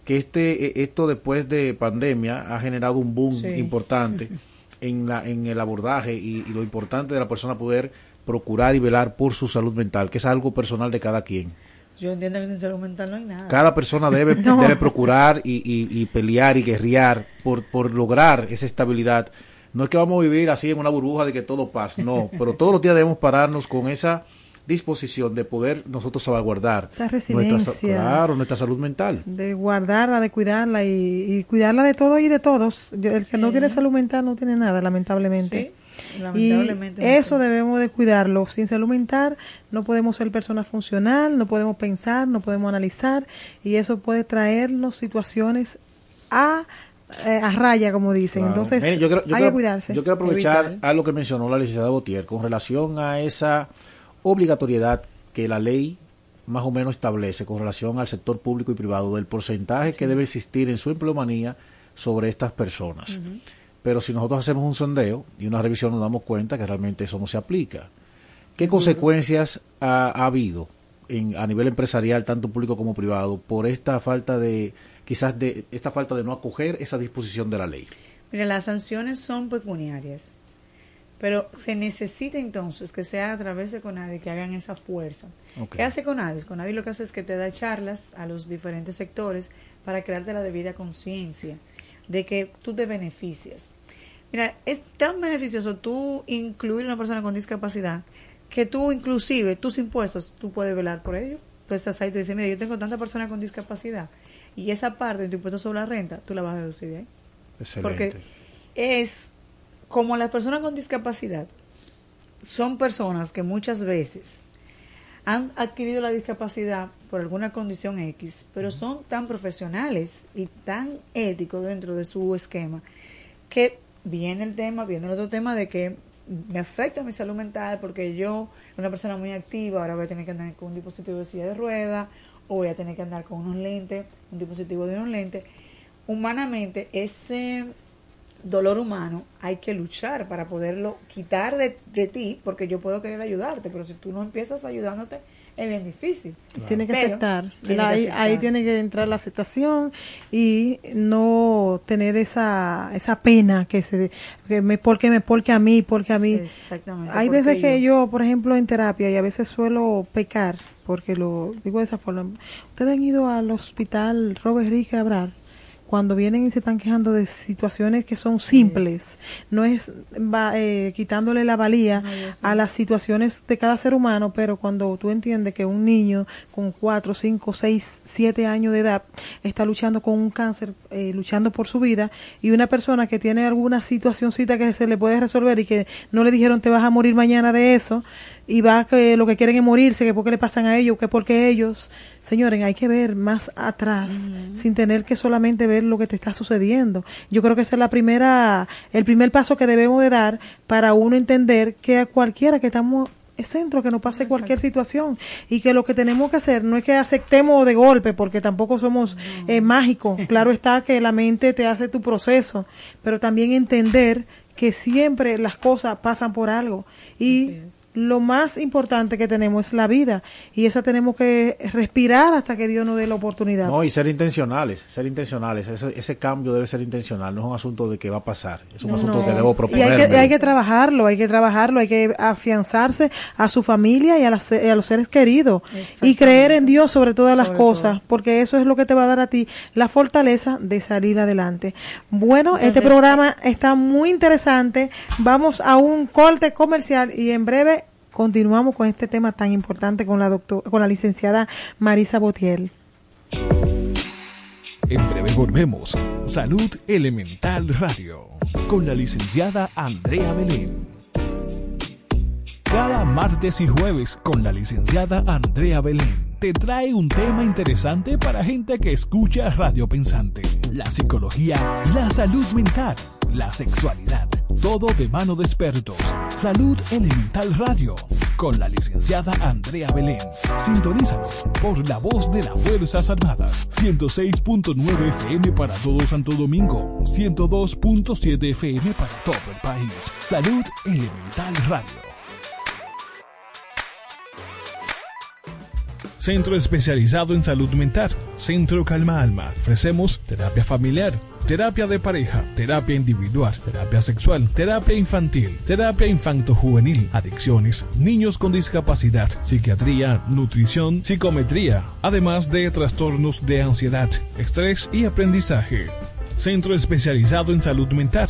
que este eh, esto después de pandemia ha generado un boom Sí. importante en, la, en el abordaje y, y lo importante de la persona poder procurar y velar por su salud mental, que es algo personal de cada quien. Yo entiendo que sin salud mental no hay nada. Cada persona debe, debe procurar y, y- y pelear y guerrear por, por lograr esa estabilidad. No es que vamos a vivir así en una burbuja de que todo pasa, no, pero todos los días debemos pararnos con esa disposición de poder nosotros salvaguardar Esa nuestra, claro, salud mental. de guardarla, de cuidarla y, y cuidarla de todo y de todos. El que no tiene salud mental no tiene nada, lamentablemente. Sí, lamentablemente y no eso debemos de cuidarlo. Sin salud mental no podemos ser personas funcional, no podemos pensar, no podemos analizar y eso puede traernos situaciones a, eh, a raya, como dicen. Claro. Entonces Mire, yo quiero- yo hay quiero- que cuidarse. Yo quiero aprovechar Evitar. algo que mencionó la licenciada Botier con relación a esa obligatoriedad que la ley más o menos establece con relación al sector público y privado del porcentaje que debe existir en su empleomanía sobre estas personas. Pero si nosotros hacemos un sondeo y una revisión nos damos cuenta que realmente eso no se aplica. ¿Qué consecuencias ha, ha habido en, a nivel empresarial, tanto público como privado, por esta falta de, quizás de, esta falta de no acoger esa disposición de la ley? Mira, las sanciones son pecuniarias, pero se necesita entonces que sea a través de CONADI que hagan esa fuerza. ¿Qué hace CONADI? CONADI lo que hace es que te da charlas a los diferentes sectores para crearte la debida conciencia de que tú te beneficias. Mira, es tan beneficioso tú incluir a una persona con discapacidad que tú inclusive tus impuestos, tú puedes velar por ello. Tú estás ahí tú dices, mira, yo tengo tanta persona con discapacidad y esa parte de tu impuesto sobre la renta, tú la vas a deducir de ahí. Excelente. Porque es como las personas con discapacidad son personas que muchas veces han adquirido la discapacidad por alguna condición X, pero son tan profesionales y tan éticos dentro de su esquema que viene el tema, viene el otro tema de que me afecta mi salud mental porque yo, una persona muy activa, ahora voy a tener que andar con un dispositivo de silla de rueda o voy a tener que andar con unos lentes, un dispositivo de unos lentes. Humanamente, ese dolor humano hay que luchar para poderlo quitar de, de ti, porque yo puedo querer ayudarte, pero si tú no empiezas ayudándote, es bien difícil. Tiene que Pero aceptar. tiene que ahí, aceptar. ahí tiene que entrar la aceptación y no tener esa esa pena que se que me porque me porque a mí porque a mí Exactamente. hay veces que yo por ejemplo en terapia y a veces suelo pecar porque lo digo de esa forma ustedes han ido al hospital Robert Enrique Abrar cuando vienen y se están quejando de situaciones que son simples, no es va, eh, quitándole la valía a las situaciones de cada ser humano, pero cuando tú entiendes que un niño con cuatro, cinco, seis, siete años de edad está luchando con un cáncer, eh, luchando por su vida, y una persona que tiene alguna situacióncita que se le puede resolver y que no le dijeron te vas a morir mañana de eso, y va que lo que quieren es morirse, que por qué le pasan a ellos, que porque ellos, señores, hay que ver más atrás, sin tener que solamente ver lo que te está sucediendo. Yo creo que esa es la primera, el primer paso que debemos de dar para uno entender que a cualquiera que estamos centro, que no pase cualquier situación y que lo que tenemos que hacer no es que aceptemos de golpe, porque tampoco somos eh, mágicos. Claro está que la mente te hace tu proceso, pero también entender que siempre las cosas pasan por algo. Y lo más importante que tenemos es la vida y esa tenemos que respirar hasta que Dios nos dé la oportunidad. No, y ser intencionales, ser intencionales. Ese, ese cambio debe ser intencional, no es un asunto de que va a pasar, es un asunto No. que debo Y proponer. hay que, hay que trabajarlo, hay que trabajarlo, hay que afianzarse a su familia y a, las- a los seres queridos y creer en Dios sobre todas las cosas, porque eso es lo que te va a dar a ti la fortaleza de salir adelante. Bueno, este programa está muy interesante. Vamos a un corte comercial y en breve continuamos con este tema tan importante con la doctor, con la licenciada Marisa Botiel. En breve volvemos. Salud Elemental Radio con la licenciada Andrea Belén. Cada martes y jueves con la licenciada Andrea Belén te trae un tema interesante para gente que escucha Radio Pensante. La psicología, la salud mental, la sexualidad, todo de mano de expertos. Salud Elemental Radio con la licenciada Andrea Belén. Sintonízalo por la voz de las Fuerzas Armadas. 106.9 FM para todo Santo Domingo. 102.7 FM para todo el país. Salud Elemental Radio. Centro especializado en salud mental. Centro Calma Alma. Ofrecemos terapia familiar, terapia de pareja, terapia individual, terapia sexual, terapia infantil, terapia infanto-juvenil, adicciones, niños con discapacidad, psiquiatría, nutrición, psicometría, además de trastornos de ansiedad, estrés y aprendizaje. Centro especializado en salud mental.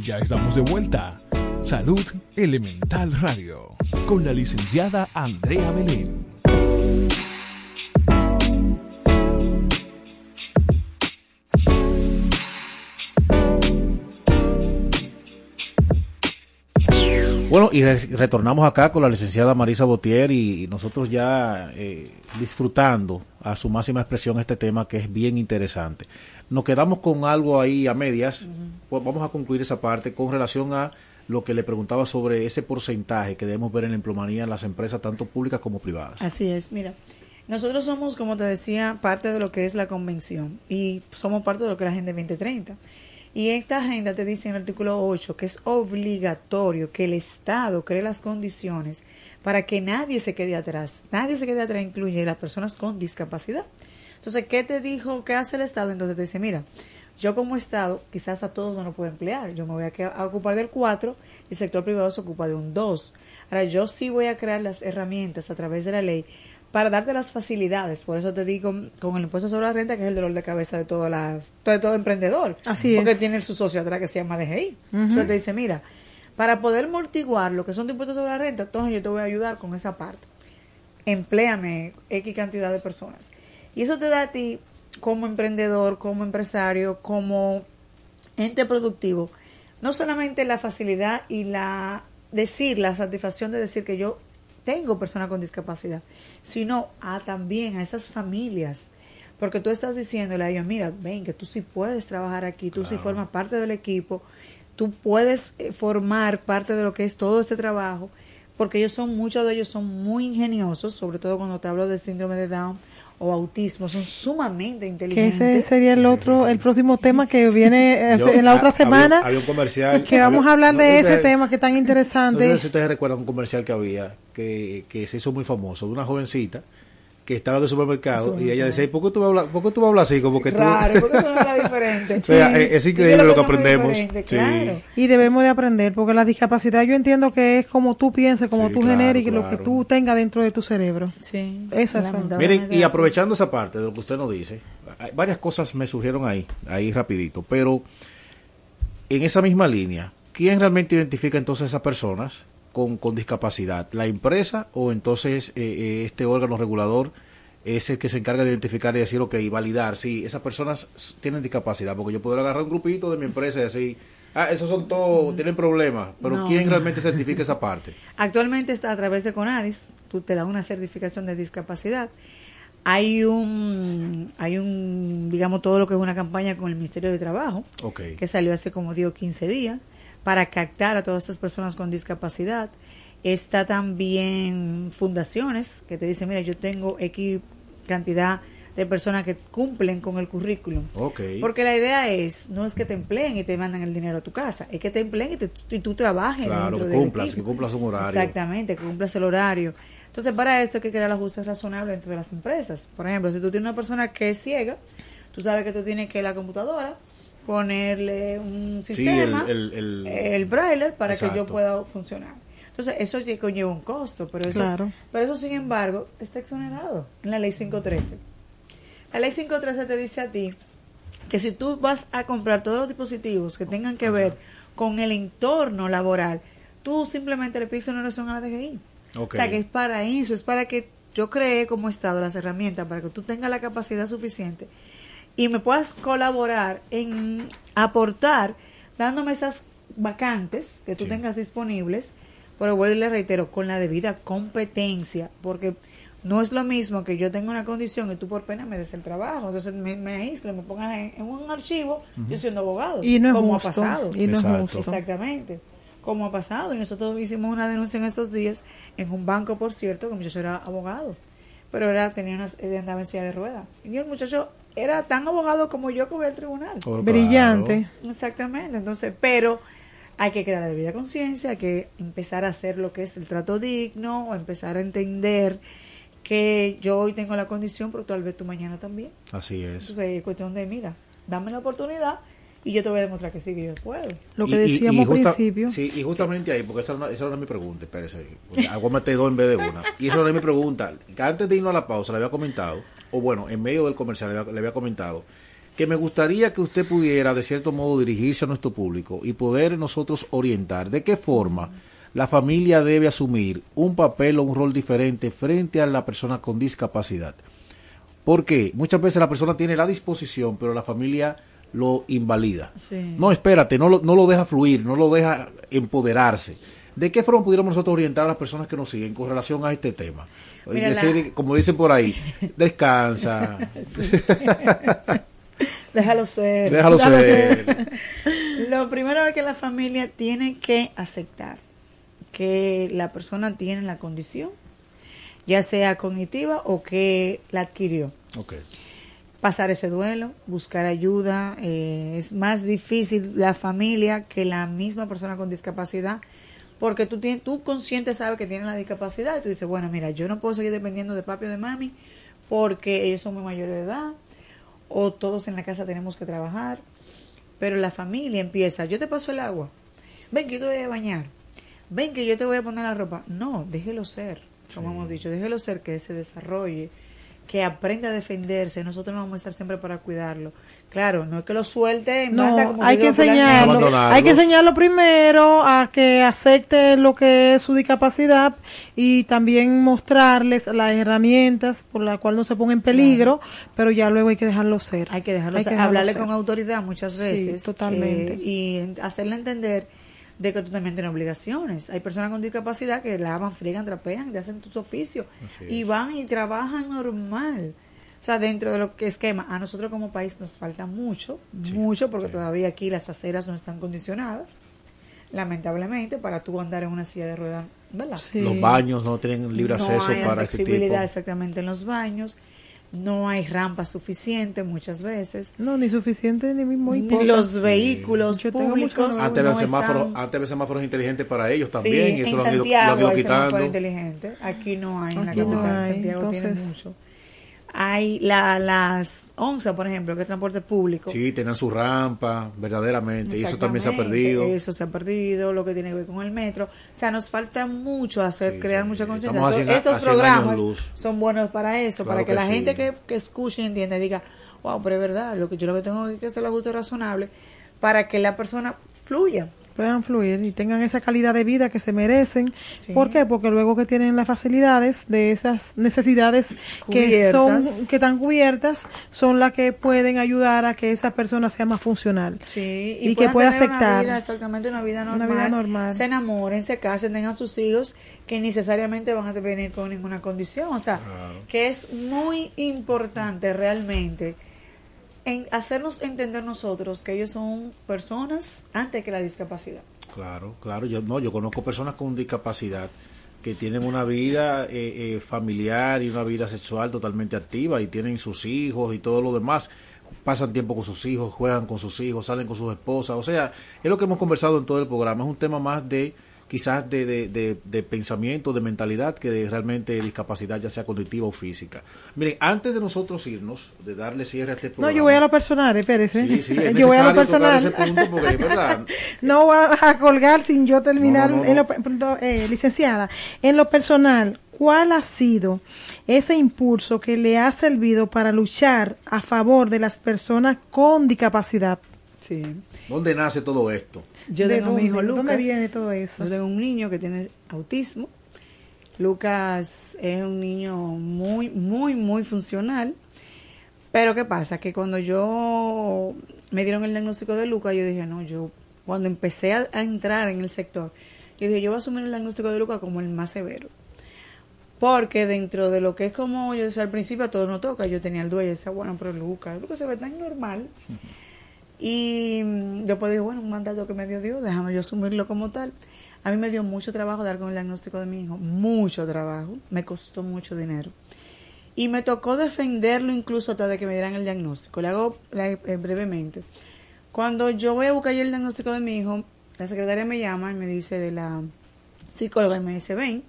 Ya estamos de vuelta. Salud Elemental Radio, con la licenciada Andrea Belén. Bueno, y re- retornamos acá con la licenciada Marisa Botier y, y nosotros ya eh, disfrutando a su máxima expresión este tema que es bien interesante. Nos quedamos con algo ahí a medias, pues vamos a concluir esa parte con relación a lo que le preguntaba sobre ese porcentaje que debemos ver en la empleomanía en las empresas tanto públicas como privadas. Así es, mira. Nosotros somos, como te decía, parte de lo que es la convención y somos parte de lo que es la Agenda 2030. Y esta agenda te dice en el artículo 8 que es obligatorio que el Estado cree las condiciones para que nadie se quede atrás. Nadie se quede atrás, incluye las personas con discapacidad. Entonces, ¿qué te dijo? ¿Qué hace el Estado? Entonces te dice, mira, yo como Estado quizás a todos no lo puedo emplear. Yo me voy a, ocupar del 4 y el sector privado se ocupa de un 2. Ahora, yo sí voy a crear las herramientas a través de la ley para darte las facilidades. Por eso te digo con el impuesto sobre la renta, que es el dolor de cabeza de, todas las, de todo emprendedor. Así Porque es. tiene su socio atrás que se llama DGI. Entonces te dice, mira, para poder amortiguar lo que son tus impuestos sobre la renta, entonces yo te voy a ayudar con esa parte. Empléame X cantidad de personas. Y eso te da a ti, como emprendedor, como empresario, como ente productivo, no solamente la facilidad y la decir, la satisfacción de decir que yo tengo personas con discapacidad, sino a también a esas familias. Porque tú estás diciéndole a ellos, mira, ven, que tú sí puedes trabajar aquí, tú sí formas parte del equipo, tú puedes eh, formar parte de lo que es todo este trabajo, porque ellos son, muchos de ellos son muy ingeniosos, sobre todo cuando te hablo del síndrome de Down o autismo, son sumamente Que inteligentes. ese sería el otro, el próximo tema que viene eh, Yo- en la otra semana. había- había un comercial- que vamos a hablar no de ese tema que es tan No interesante. sé si ustedes recuerdan un comercial que había que, que se hizo muy famoso de una jovencita que estaba en el supermercado y ella decía, "¿Y ¿por qué tú me hablas, por qué tú me hablas así? Como que tú... Claro, porque tú hablas diferente. O sea, es- increíble lo que aprendemos. Sí. Claro. Y debemos de aprender, porque la discapacidad yo entiendo que es como tú pienses, como Sí, tú claro, generes y lo que claro. tú tengas dentro de tu cerebro. Sí. Esas son. Miren, y aprovechando esa parte de lo que usted nos dice, hay varias cosas me surgieron ahí, ahí rapidito, pero en esa misma línea, ¿quién realmente identifica entonces a esas personas con, con discapacidad? ¿La empresa o entonces eh, eh, este órgano regulador es el que se encarga de identificar y decir, ok, validar si esas personas tienen discapacidad? Porque yo puedo agarrar un grupito de mi empresa y decir, ah, esos son todos, tienen problemas, pero No, ¿quién no. realmente certifica esa parte? Actualmente está a través de CONADIS, tú te da una certificación de discapacidad. Hay un, hay un, digamos, todo lo que es una campaña con el Ministerio de Trabajo, que salió hace como 10 o 15 días, para captar a todas estas personas con discapacidad. Está también fundaciones que te dicen, mira, yo tengo X cantidad de personas que cumplen con el currículum. Porque la idea es, no es que te empleen y te mandan el dinero a tu casa, es que te empleen y, te- y tú trabajes Claro, dentro que cumplas, que cumplas un horario. Exactamente, que cumplas el horario. Entonces, para esto hay que crear ajustes razonables entre las empresas. Por ejemplo, si tú tienes una persona que es ciega, tú sabes que tú tienes que la computadora ponerle un Sí, sistema, el- el- el- el braille, para que yo pueda funcionar. Entonces, eso conlleva un costo, pero eso, Claro. pero eso sin embargo, está exonerado en la ley 513. La ley 513 te dice a ti que si tú vas a comprar todos los dispositivos que tengan que ver con el entorno laboral, tú simplemente le pides una oración a la DGI. O sea, que es para eso, es para que yo cree como Estado las herramientas para que tú tengas la capacidad suficiente y me puedas colaborar en aportar dándome esas vacantes que tú Sí. tengas disponibles, pero vuelvo y le reitero, con la debida competencia, porque no es lo mismo que yo tenga una condición y tú por pena me des el trabajo, entonces me, me aíslo, me pongas en, en un archivo, yo siendo abogado, Y no es como justo. ha pasado. Y no Exacto. es justo. Exactamente. Como ha pasado. Y nosotros hicimos una denuncia en estos días en un banco, por cierto, que el muchacho era abogado. Pero era, tenía una, él andaba en silla de ruedas. Y el muchacho era tan abogado como yo que voy al tribunal. Oh, Brillante. claro. Exactamente. Entonces, pero hay que crear la debida conciencia, hay que empezar a hacer lo que es el trato digno, o empezar a entender que yo hoy tengo la condición, pero tal vez tú mañana también. Así es. Entonces, es cuestión de, mira, dame la oportunidad y yo te voy a demostrar que sí, que yo puedo. Lo que Y- decíamos y justa- al principio. Sí, y justamente ahí, porque esa era, una, esa era mi pregunta, espérese. Hago meter dos en vez de una. Y esa era mi pregunta. Que antes de irnos a la pausa, le había comentado, o bueno, en medio del comercial, le había, le había comentado, que me gustaría que usted pudiera, de cierto modo, dirigirse a nuestro público y poder nosotros orientar de qué forma la familia debe asumir un papel o un rol diferente frente a la persona con discapacidad. Porque muchas veces la persona tiene la disposición, pero la familia lo invalida. Sí. No, espérate, no lo, no lo deja fluir, no lo deja empoderarse. ¿De qué forma pudiéramos nosotros orientar a las personas que nos siguen con relación a este tema? Mira, decir, como dicen por ahí, descansa, Déjalo ser. déjalo ser. Lo primero es que la familia tiene que aceptar que la persona tiene la condición, ya sea cognitiva o que la adquirió. Ok. Pasar ese duelo, buscar ayuda, eh, es más difícil la familia que la misma persona con discapacidad, porque tú, tienes, tú consciente sabes que tiene la discapacidad y tú dices, bueno, mira, yo no puedo seguir dependiendo de papi o de mami porque ellos son muy mayores de edad o todos en la casa tenemos que trabajar, pero la familia empieza, yo te paso el agua, ven que yo te voy a bañar, ven que yo te voy a poner la ropa. No, déjelo ser, como hemos dicho, déjelo ser que se desarrolle, que aprenda a defenderse, nosotros no vamos a estar siempre para cuidarlo. Claro, no es que lo suelte No, como hay que enseñarlo. Hay que enseñarlo primero a que acepte lo que es su discapacidad y también mostrarles las herramientas por las cuales no se ponga en peligro, pero ya luego hay que dejarlo ser. Hay que dejarlo, Hay ser, dejarlo hablarle ser. con autoridad muchas Sí, veces. totalmente. que- y hacerle entender de que tú también tienes obligaciones. Hay personas con discapacidad que lavan, friegan, trapean, te hacen tus oficios y van y trabajan normal. O sea, dentro de lo que esquema, a nosotros como país nos falta mucho, mucho, porque todavía aquí las aceras no están condicionadas, lamentablemente, para tú andar en una silla de ruedas, ¿verdad? Sí. Los baños no tienen libre no acceso hay para este tipo. accesibilidad exactamente en los baños, no hay rampa suficiente muchas veces. No, ni suficiente ni muy Ni poca. los vehículos Yo tengo públicos Antes no semáforos, están- antes había semáforos inteligentes para ellos Sí, también, y eso en lo han ido, lo han ido hay quitando. inteligente. Aquí no hay. En la no capital hay, Santiago tiene entonces- mucho. Hay la, las ONSA, por ejemplo, que es transporte público. Sí, tenían su rampa, verdaderamente, y eso también se ha perdido. Eso se ha perdido, lo que tiene que ver con el metro. O sea, nos falta mucho hacer, Sí, crear sí. mucha conciencia. Estos- programas son buenos para eso, Claro para que, que la sí. gente que, que escuche y entienda diga, wow, pero es verdad, lo que yo lo que tengo es que hacer el ajuste razonable para que la persona fluya. Puedan fluir y tengan esa calidad de vida que se merecen. Sí. ¿Por qué? Porque luego que tienen las facilidades de esas necesidades que son que están cubiertas son las que pueden ayudar a que esa persona sea más funcional. Sí, Y que pueda tener Una aceptar. vida, exactamente una vida Una normal. vida normal. Se enamoren, se casen, tengan sus hijos, que necesariamente van a venir con ninguna condición. O sea, que es muy importante realmente en hacernos entender nosotros que ellos son personas antes que la discapacidad. Claro, claro. Yo no, yo conozco personas con discapacidad que tienen una vida eh, eh, familiar y una vida sexual totalmente activa y tienen sus hijos y todo lo demás. Pasan tiempo con sus hijos, juegan con sus hijos, salen con sus esposas. O sea, es lo que hemos conversado en todo el programa. Es un tema más de quizás de, de, de, de pensamiento, de mentalidad, que de realmente discapacidad, ya sea cognitiva o física. Miren, antes de nosotros irnos, de darle cierre a este No, programa. yo voy a lo personal, espérese. Sí, sí, es yo voy a lo personal. ese punto porque es verdad. no voy a colgar sin yo terminar. No, no, no, en no. lo eh, licenciada, en lo personal, ¿cuál ha sido ese impulso que le ha servido para luchar a favor de las personas con discapacidad? Sí. ¿Dónde nace todo esto? Yo ¿De tengo a mi hijo dónde? Lucas. ¿Dónde viene todo eso? Yo tengo un niño que tiene autismo. Lucas es un niño muy, muy, muy funcional. Pero ¿qué pasa? Que cuando yo me dieron el diagnóstico de Lucas, yo dije, no, yo cuando empecé a, a entrar en el sector, yo dije, yo voy a asumir el diagnóstico de Lucas como el más severo. Porque dentro de lo que es como yo decía al principio, a todos nos toca. Yo tenía el dueño y decía, bueno, pero Lucas, Lucas se ve tan normal. Y después dije, bueno, un mandato que me dio Dios, déjame yo asumirlo como tal. A mí me dio mucho trabajo dar con el diagnóstico de mi hijo, mucho trabajo, me costó mucho dinero. Y me tocó defenderlo incluso hasta de que me dieran el diagnóstico. Le hago eh, brevemente. Cuando yo voy a buscar el diagnóstico de mi hijo, la secretaria me llama y me dice de la psicóloga y me dice, ven,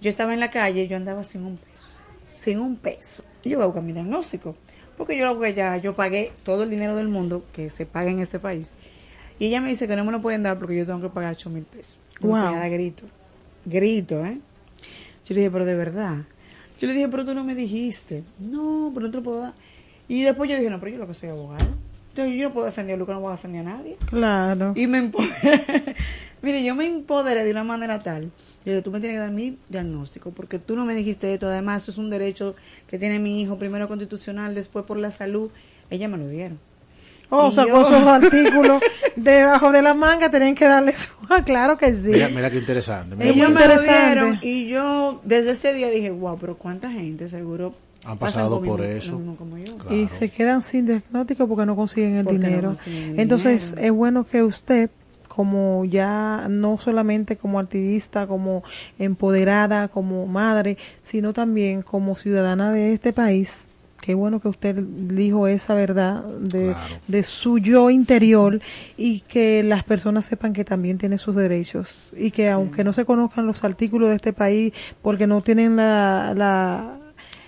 yo estaba en la calle, yo andaba sin un peso, sin un peso. Y yo voy a buscar mi diagnóstico, porque yo lo que ya, yo pagué todo el dinero del mundo que se paga en este país. Y ella me dice que no me lo pueden dar porque yo tengo que pagar 8 mil pesos. Me Wow. a grito, grito, ¿eh? Yo le dije, pero de verdad. Yo le dije, pero tú no me dijiste. No, pero no te lo puedo dar. Y después yo dije, no, pero yo lo que soy abogado. Yo, yo no puedo defender a Lucas, no voy a defender a nadie. Claro. Y me empoderé. Mire, yo me empoderé de una manera tal. Tú me tienes que dar mi diagnóstico, porque tú no me dijiste esto. Además, eso es un derecho que tiene mi hijo, primero constitucional, después por la salud. Ella me lo dieron. Oh, Y sacó yo- esos artículos debajo de la manga, tenían que darle su... Ah, claro que sí. Mira, mira qué interesante. Mira, Ellos me lo dieron y yo desde ese día dije, wow, pero cuánta gente seguro Han pasan pasado mismo- por eso. como yo. Claro. y se quedan sin diagnóstico porque no consiguen el Porque no dinero. consiguen el Entonces dinero. es bueno que usted, como ya no solamente como activista, como empoderada, como madre, sino también como ciudadana de este país, qué bueno que usted dijo esa verdad de, Claro. de su yo interior y que las personas sepan que también tiene sus derechos y que aunque no se conozcan los artículos de este país porque no tienen la, la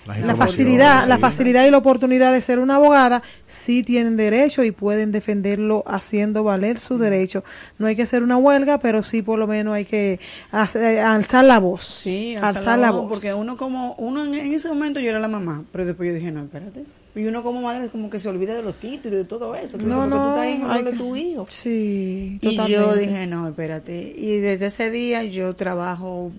la facilidad, la facilidad y la oportunidad de ser una abogada, sí tienen derecho y pueden defenderlo haciendo valer su derecho. No hay que hacer una huelga, pero sí por lo menos hay que hacer- alzar la voz. Sí, alzar la voz. Porque uno como, uno en, ese momento yo era la mamá, pero después yo dije, no, espérate. Y uno como madre como que se olvida de los títulos y de todo eso. No, porque tú no, estás ahí en el hay de tu hijo. Sí, Y yo dije, no, espérate. Y desde ese día yo trabajo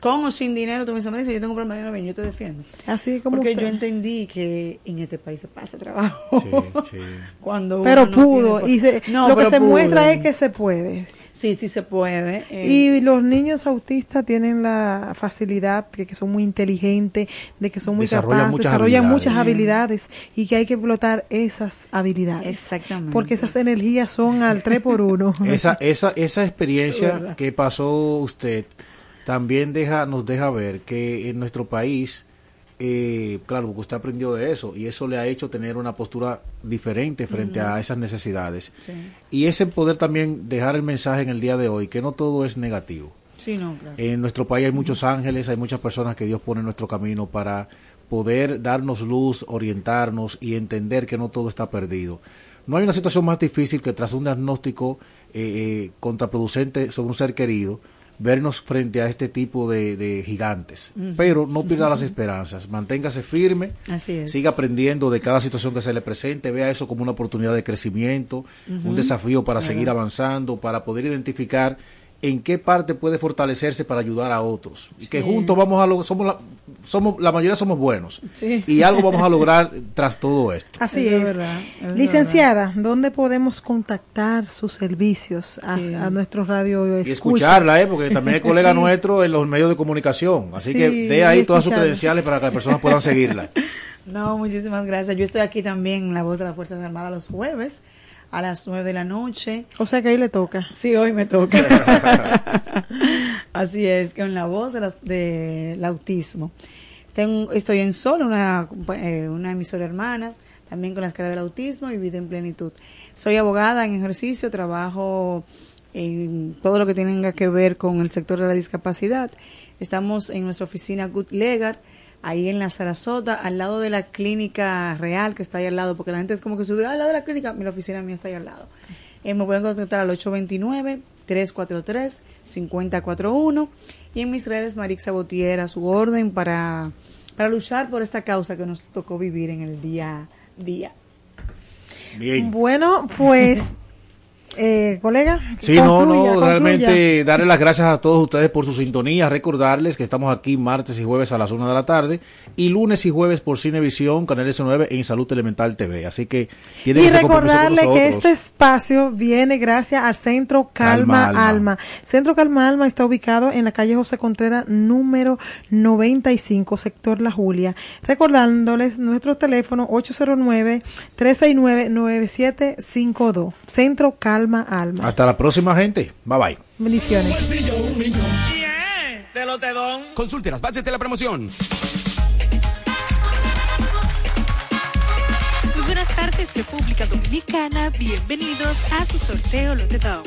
con o sin dinero. Tú me dices, "Marisa, yo tengo un problema de dinero, ven, yo te defiendo. Así como Porque usted. yo entendí que en este país se pasa trabajo. Sí, sí. Cuando pero uno no pudo. tiene y se- No, lo que se pudo. muestra es que se puede. Sí, sí se puede. eh, Y los niños autistas tienen la facilidad de que son muy inteligentes, de que son muy Desarrollan capaces, muchas desarrollan habilidades. muchas habilidades y que hay que explotar esas habilidades. Exactamente. Porque esas energías son al 3 por 1. Esa, esa, esa es experiencia que pasó usted también deja, nos deja ver que en nuestro país, eh, claro, porque usted aprendió de eso y eso le ha hecho tener una postura diferente frente a esas necesidades. Sí. Y ese poder también dejar el mensaje en el día de hoy, que no todo es negativo. Sí, no, claro. En nuestro país hay muchos ángeles, hay muchas personas que Dios pone en nuestro camino para poder darnos luz, orientarnos y entender que no todo está perdido. No hay una situación más difícil que tras un diagnóstico eh, eh, contraproducente sobre un ser querido, vernos frente a este tipo de, de gigantes. Pero no pierda las esperanzas, manténgase firme, Así es. siga aprendiendo de cada situación que se le presente, vea eso como una oportunidad de crecimiento, un desafío para seguir avanzando, para poder identificar en qué parte puede fortalecerse para ayudar a otros y que juntos vamos a lograr somos la, somos la mayoría somos buenos Sí. y algo vamos a lograr tras todo esto Así es es. verdad, es Licenciada, ¿dónde podemos contactar sus servicios a, Sí. a nuestros radio y escucha? escucharla, ¿eh? porque también es colega nuestro en los medios de comunicación. Así Sí, que dé ahí y todas sus credenciales para que las personas puedan seguirla. No, muchísimas gracias. Yo estoy aquí también en La Voz de las Fuerzas Armadas los jueves a las 9 de la noche. O sea que ahí le toca. Sí, hoy me toca. Así es, con la voz de las- del autismo. Tengo, estoy en Sol, una, eh, una emisora hermana, también con las caras del autismo y vida en plenitud. Soy abogada en ejercicio, trabajo en todo lo que tenga que ver con el sector de la discapacidad. Estamos en nuestra oficina Good Legar, ahí en la Sarasota, al lado de la clínica real que está ahí al lado, porque la gente es como que sube "Ah, al lado de la clínica, mi oficina mía está ahí al lado. Eh, me pueden contactar al 829-343-5041 y en mis redes Marix Sabotier a su orden para, para luchar por esta causa que nos tocó vivir en el día a día. Bien. Bueno, pues, eh, colega. Sí, no, concluya, no, concluya. realmente darle las gracias a todos ustedes por su sintonía, recordarles que estamos aquí martes y jueves a las 1 de la tarde y lunes y jueves por Cinevisión, Canal S9 en Salud Elemental TV. Así que tienen Y con recordarle que este espacio viene gracias al Centro Calma, Calma Alma. Alma. Centro Calma Alma está ubicado en la calle José Contreras número 95, sector La Julia. Recordándoles nuestro teléfono 809-369-9752. Centro Calma Alma. Hasta la próxima, gente. Bye bye. Bendiciones. Consulte las bases de la promoción. Muy buenas tardes, República Dominicana. Bienvenidos a su sorteo Lotedom.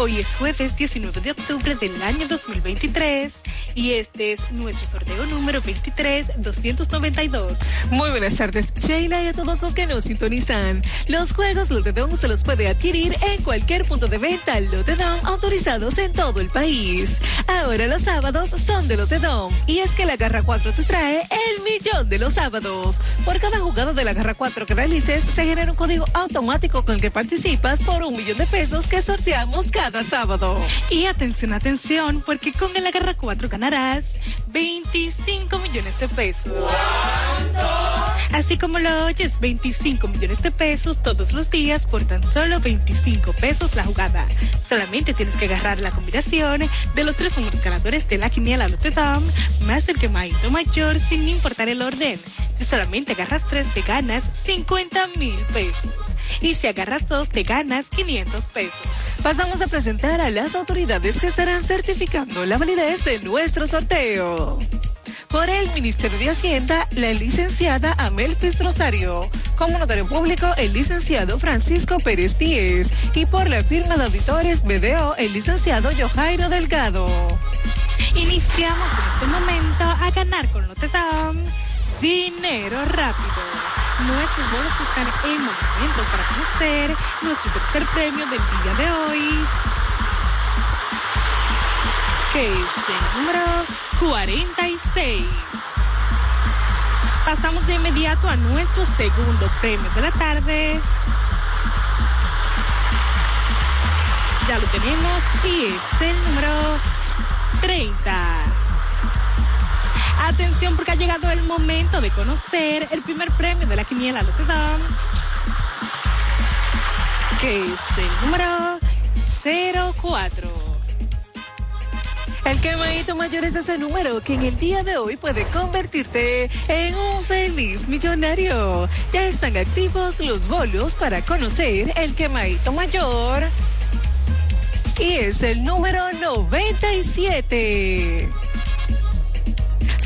Hoy es jueves 19 de octubre del año 2023 y este es nuestro sorteo número 23-292. Muy buenas tardes, Sheila, y a todos los que nos sintonizan. Los juegos Lotedon se los puede adquirir en cualquier punto de venta Lotedon autorizados en todo el país. Ahora los sábados son de Lotedon y es que la Garra 4 te trae el millón de los sábados. Por cada jugada de la Garra 4 que realices, se genera un código automático con el que participas por un millón de pesos que sorteamos cada sábado. Y atención, atención, porque con el Agarra 4 ganarás 25 millones de pesos. Así como lo oyes, 25 millones de pesos todos los días por tan solo 25 pesos la jugada. Solamente tienes que agarrar la combinación de los tres números ganadores de la quiniela Notre Dame más el quemadito mayor sin importar el orden. Si solamente agarras tres te ganas 50 mil pesos. Y si agarras dos te ganas 500 pesos. Pasamos a presentar a las autoridades que estarán certificando la validez de nuestro sorteo. Por el Ministerio de Hacienda, la licenciada Amel Piz Rosario. Como notario público, el licenciado Francisco Pérez Díez. Y por la firma de auditores BDO, el licenciado Jojairo Delgado. Iniciamos en este momento a ganar con Dame dinero rápido. Nuestros bonos están en movimiento para conocer nuestro tercer premio del día de hoy. Que es el número 46. Pasamos de inmediato a nuestro segundo premio de la tarde. Ya lo tenemos y es el número 30. Atención porque ha llegado el momento de conocer el primer premio de la quiniela Dame, que es el número 04. El quemadito mayor es ese número que en el día de hoy puede convertirte en un feliz millonario. Ya están activos los bolos para conocer el quemadito mayor. Y es el número 97.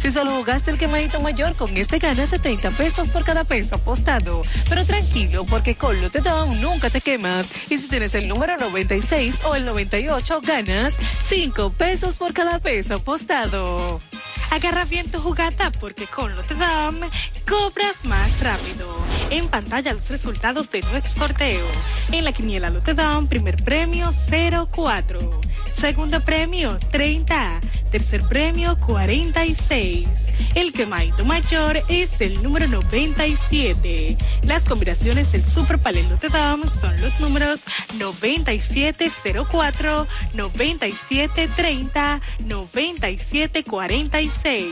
Si solo jugaste el quemadito mayor, con este ganas 70 pesos por cada peso apostado. Pero tranquilo, porque con Lotedom nunca te quemas. Y si tienes el número 96 o el 98, ganas 5 pesos por cada peso apostado. Agarra bien tu jugada porque con Lotedom cobras más rápido. En pantalla los resultados de nuestro sorteo. En la quiniela Lotedom, primer premio 04. Segundo premio 30. Tercer premio 46. El quemadito mayor es el número 97. Las combinaciones del Super Palel Lotedom son los números 9704, 9730, 9746.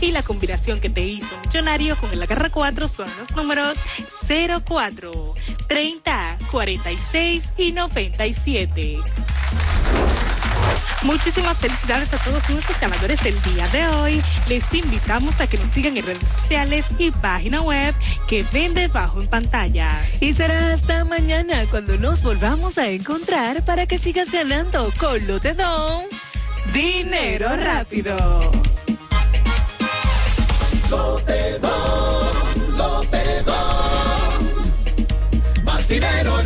Y la combinación que te hizo millonario con el agarra 4 son los números 04, 30, 46 y 97. Muchísimas felicidades a todos nuestros ganadores del día de hoy. Les invitamos a que nos sigan en redes sociales y página web que ven debajo en pantalla. Y será hasta mañana cuando nos volvamos a encontrar para que sigas ganando con Lotedom. Dinero rápido. Lotedom, Lotedom. Más dinero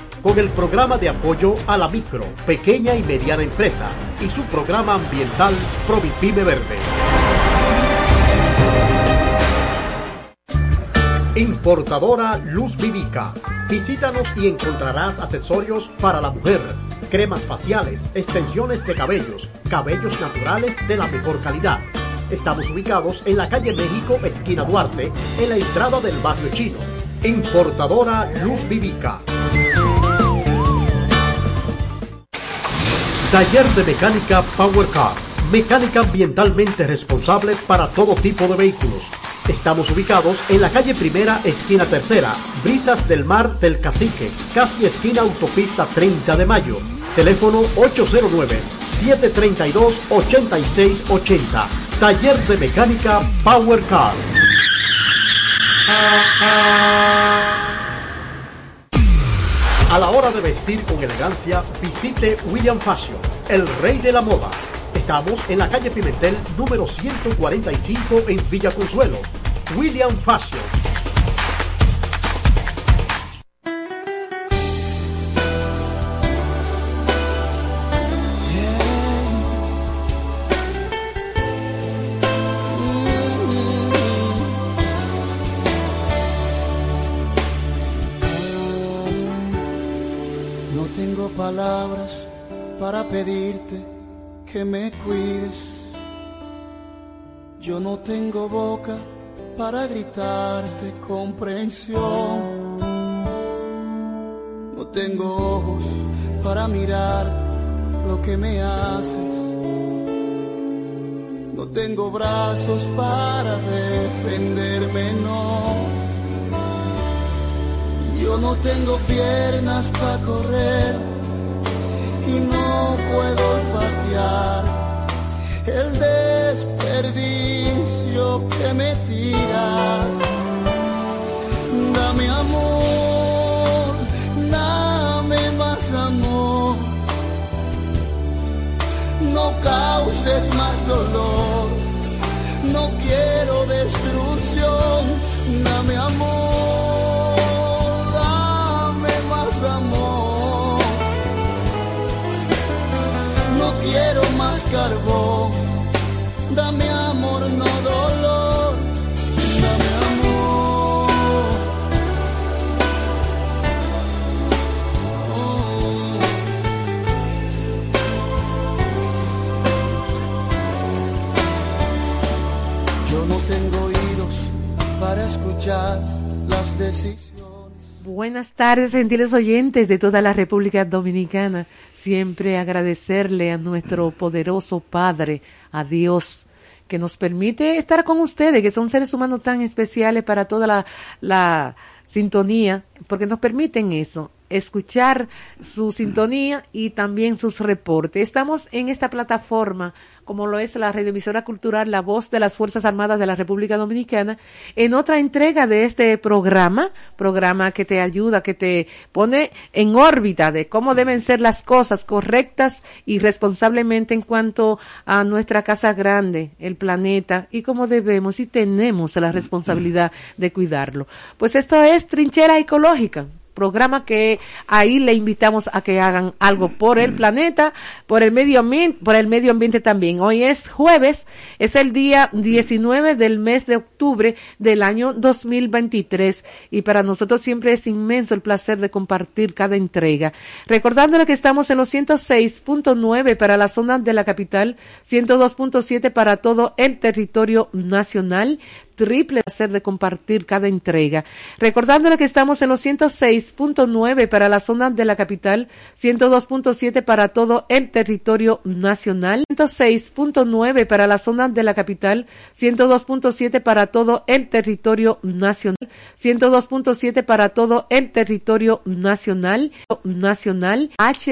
con el programa de apoyo a la micro, pequeña y mediana empresa y su programa ambiental Provipime Verde. Importadora Luz Vivica. Visítanos y encontrarás accesorios para la mujer, cremas faciales, extensiones de cabellos, cabellos naturales de la mejor calidad. Estamos ubicados en la calle México, esquina Duarte, en la entrada del barrio chino. Importadora Luz Vivica. Taller de Mecánica Power Car. Mecánica ambientalmente responsable para todo tipo de vehículos. Estamos ubicados en la calle Primera, esquina Tercera, Brisas del Mar del Cacique, casi esquina Autopista 30 de Mayo. Teléfono 809-732-8680. Taller de Mecánica Power Car. A la hora de vestir con elegancia, visite William Fashion, el rey de la moda. Estamos en la calle Pimentel número 145 en Villa Consuelo. William Fashion. Pedirte que me cuides. Yo no tengo boca para gritarte comprensión. No tengo ojos para mirar lo que me haces. No tengo brazos para defenderme, no. Yo no tengo piernas para correr y no puedo olfatear el desperdicio que me tiras. Dame amor, dame más amor. No causes más dolor, no quiero destrucción. Dame amor, carbón, dame amor, no dolor. Dame amor. Yo no tengo oídos para escuchar las decisiones Buenas tardes, gentiles oyentes de toda la República Dominicana. Siempre agradecerle a nuestro poderoso Padre, a Dios, que nos permite estar con ustedes, que son seres humanos tan especiales para toda la, la sintonía, porque nos permiten eso, escuchar su sintonía y también sus reportes. Estamos en esta plataforma, como lo es la radioemisora cultural La Voz de las Fuerzas Armadas de la República Dominicana, en otra entrega de este programa, programa que te ayuda, que te pone en órbita de cómo deben ser las cosas correctas y responsablemente en cuanto a nuestra casa grande, el planeta, y cómo debemos y tenemos la responsabilidad de cuidarlo. Pues esto es Trinchera Ecológica, programa que ahí le invitamos a que hagan algo por el planeta, por el medio ambiente, por el medio ambiente también. Hoy es jueves, es el día 19 del mes de octubre del año 2023 y para nosotros siempre es inmenso el placer de compartir cada entrega. Recordándole que estamos en los 106.9 para la zona de la capital, 102.7 para todo el territorio nacional, triple placer de compartir cada entrega. Recordándole que estamos en los 106.9 para la zona de la capital, 102.7 para todo el territorio nacional, 106.9 para la zona de la capital, 102.7 para todo el territorio nacional, 102.7 para todo el territorio nacional, nacional, H